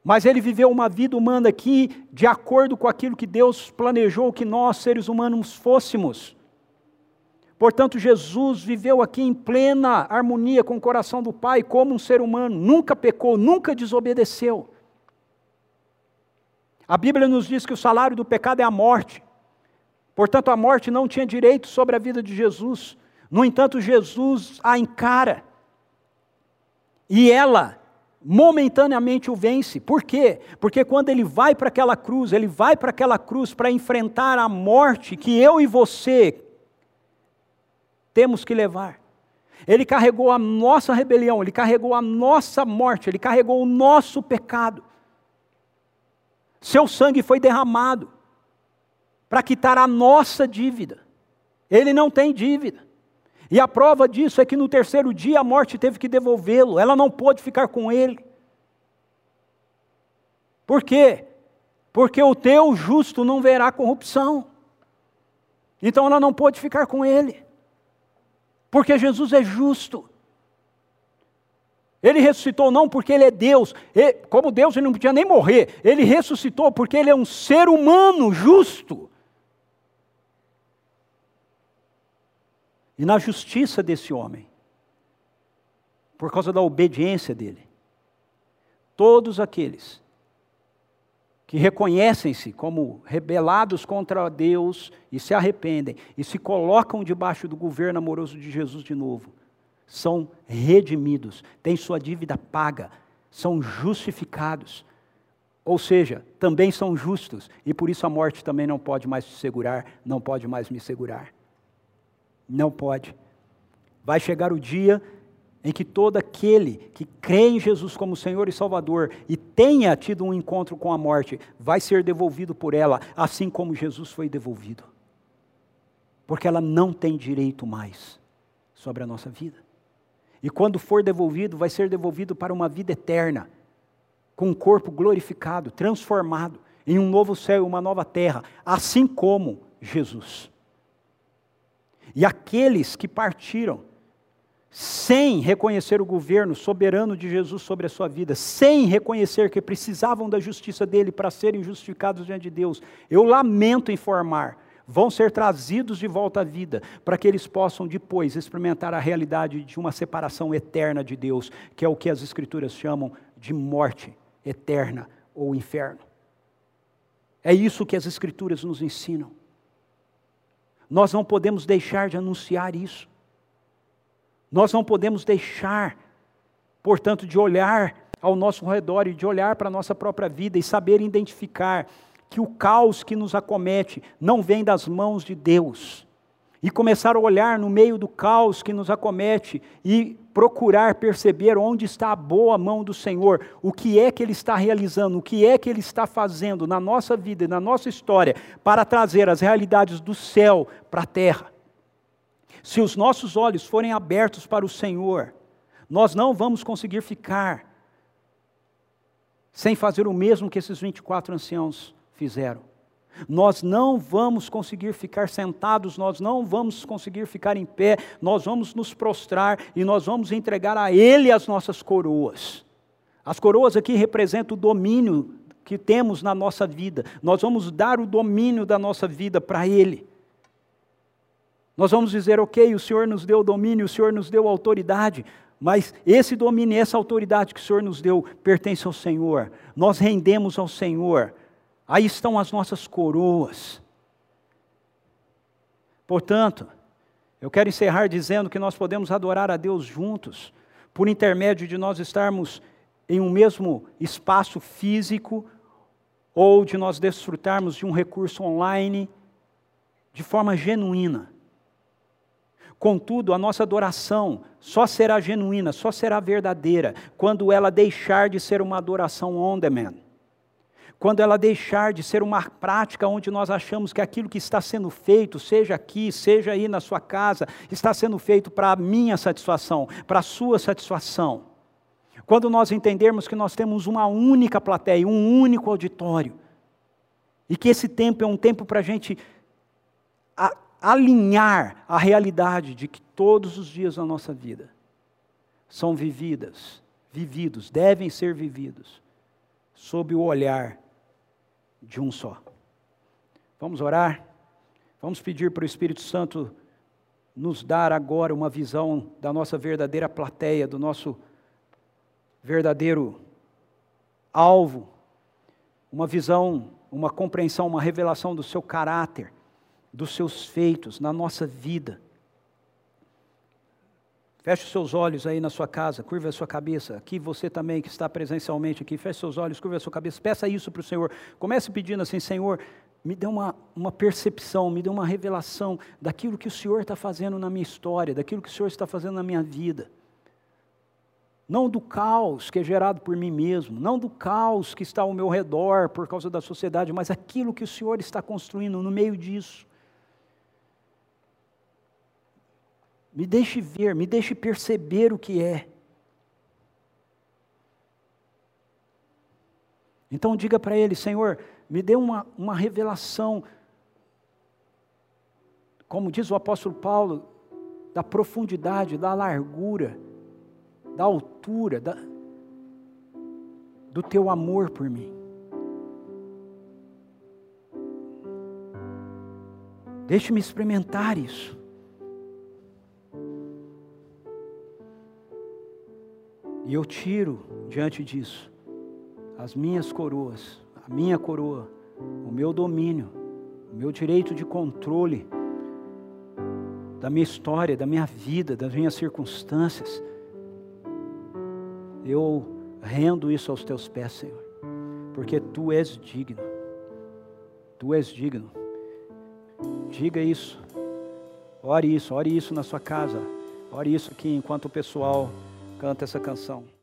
Mas ele viveu uma vida humana aqui de acordo com aquilo que Deus planejou que nós, seres humanos, fôssemos. Portanto, Jesus viveu aqui em plena harmonia com o coração do Pai, como um ser humano, nunca pecou, nunca desobedeceu. A Bíblia nos diz que o salário do pecado é a morte. Portanto, a morte não tinha direito sobre a vida de Jesus. No entanto, Jesus a encara. E ela momentaneamente o vence. Por quê? Porque quando ele vai para aquela cruz, ele vai para aquela cruz para enfrentar a morte que eu e você temos que levar. Ele carregou a nossa rebelião, ele carregou a nossa morte, ele carregou o nosso pecado. Seu sangue foi derramado para quitar a nossa dívida. Ele não tem dívida. E a prova disso é que no terceiro dia a morte teve que devolvê-lo, ela não pôde ficar com ele. Por quê? Porque o teu justo não verá corrupção. Então ela não pôde ficar com ele. Porque Jesus é justo. Ele ressuscitou não porque ele é Deus, ele, como Deus ele não podia nem morrer, ele ressuscitou porque ele é um ser humano justo. E na justiça desse homem, por causa da obediência dele, todos aqueles que reconhecem-se como rebelados contra Deus e se arrependem e se colocam debaixo do governo amoroso de Jesus de novo, são redimidos, têm sua dívida paga, são justificados. Ou seja, também são justos e por isso a morte também não pode mais te segurar, não pode mais me segurar. Não pode. Vai chegar o dia em que todo aquele que crê em Jesus como Senhor e Salvador e tenha tido um encontro com a morte, vai ser devolvido por ela, assim como Jesus foi devolvido. Porque ela não tem direito mais sobre a nossa vida. E quando for devolvido, vai ser devolvido para uma vida eterna, com um corpo glorificado, transformado em um novo céu e uma nova terra, assim como Jesus. E aqueles que partiram sem reconhecer o governo soberano de Jesus sobre a sua vida, sem reconhecer que precisavam da justiça dele para serem justificados diante de Deus, eu lamento informar, vão ser trazidos de volta à vida, para que eles possam depois experimentar a realidade de uma separação eterna de Deus, que é o que as Escrituras chamam de morte eterna ou inferno. É isso que as Escrituras nos ensinam. Nós não podemos deixar de anunciar isso. Nós não podemos deixar, portanto, de olhar ao nosso redor e de olhar para a nossa própria vida e saber identificar que o caos que nos acomete não vem das mãos de Deus. E começar a olhar no meio do caos que nos acomete e procurar perceber onde está a boa mão do Senhor, o que é que Ele está realizando, o que é que Ele está fazendo na nossa vida e na nossa história para trazer as realidades do céu para a terra. Se os nossos olhos forem abertos para o Senhor, nós não vamos conseguir ficar sem fazer o mesmo que esses 24 anciãos fizeram. Nós não vamos conseguir ficar sentados, nós não vamos conseguir ficar em pé, nós vamos nos prostrar e nós vamos entregar a Ele as nossas coroas. As coroas aqui representam o domínio que temos na nossa vida, nós vamos dar o domínio da nossa vida para Ele. Nós vamos dizer, ok, o Senhor nos deu domínio, o Senhor nos deu autoridade, mas esse domínio, essa autoridade que o Senhor nos deu, pertence ao Senhor. Nós rendemos ao Senhor. Aí estão as nossas coroas. Portanto, eu quero encerrar dizendo que nós podemos adorar a Deus juntos, por intermédio de nós estarmos em um mesmo espaço físico, ou de nós desfrutarmos de um recurso online de forma genuína. Contudo, a nossa adoração só será genuína, só será verdadeira, quando ela deixar de ser uma adoração on demand. Quando ela deixar de ser uma prática onde nós achamos que aquilo que está sendo feito, seja aqui, seja aí na sua casa, está sendo feito para a minha satisfação, para a sua satisfação. Quando nós entendermos que nós temos uma única plateia, um único auditório, e que esse tempo é um tempo para a gente alinhar a realidade de que todos os dias da nossa vida são vividas, vividos, devem ser vividos, sob o olhar de um só. Vamos orar? Vamos pedir para o Espírito Santo nos dar agora uma visão da nossa verdadeira plateia, do nosso verdadeiro alvo, uma visão, uma compreensão, uma revelação do seu caráter dos seus feitos na nossa vida. Feche os seus olhos aí na sua casa, curva a sua cabeça. Aqui você também que está presencialmente aqui, feche seus olhos, curva a sua cabeça. Peça isso para o Senhor. Comece pedindo assim, Senhor, me dê uma, uma percepção, me dê uma revelação daquilo que o Senhor está fazendo na minha história, daquilo que o Senhor está fazendo na minha vida. Não do caos que é gerado por mim mesmo, não do caos que está ao meu redor por causa da sociedade, mas aquilo que o Senhor está construindo no meio disso. Me deixe ver, me deixe perceber o que é. Então diga para ele, Senhor, me dê uma, uma revelação, como diz o apóstolo Paulo, da profundidade, da largura, da altura, da, do teu amor por mim. Deixe-me experimentar isso. E eu tiro diante disso as minhas coroas, a minha coroa, o meu domínio, o meu direito de controle da minha história, da minha vida, das minhas circunstâncias. Eu rendo isso aos teus pés, Senhor, porque tu és digno. Tu és digno. Diga isso. Ore isso, ore isso na sua casa. Ore isso aqui enquanto o pessoal canta essa canção.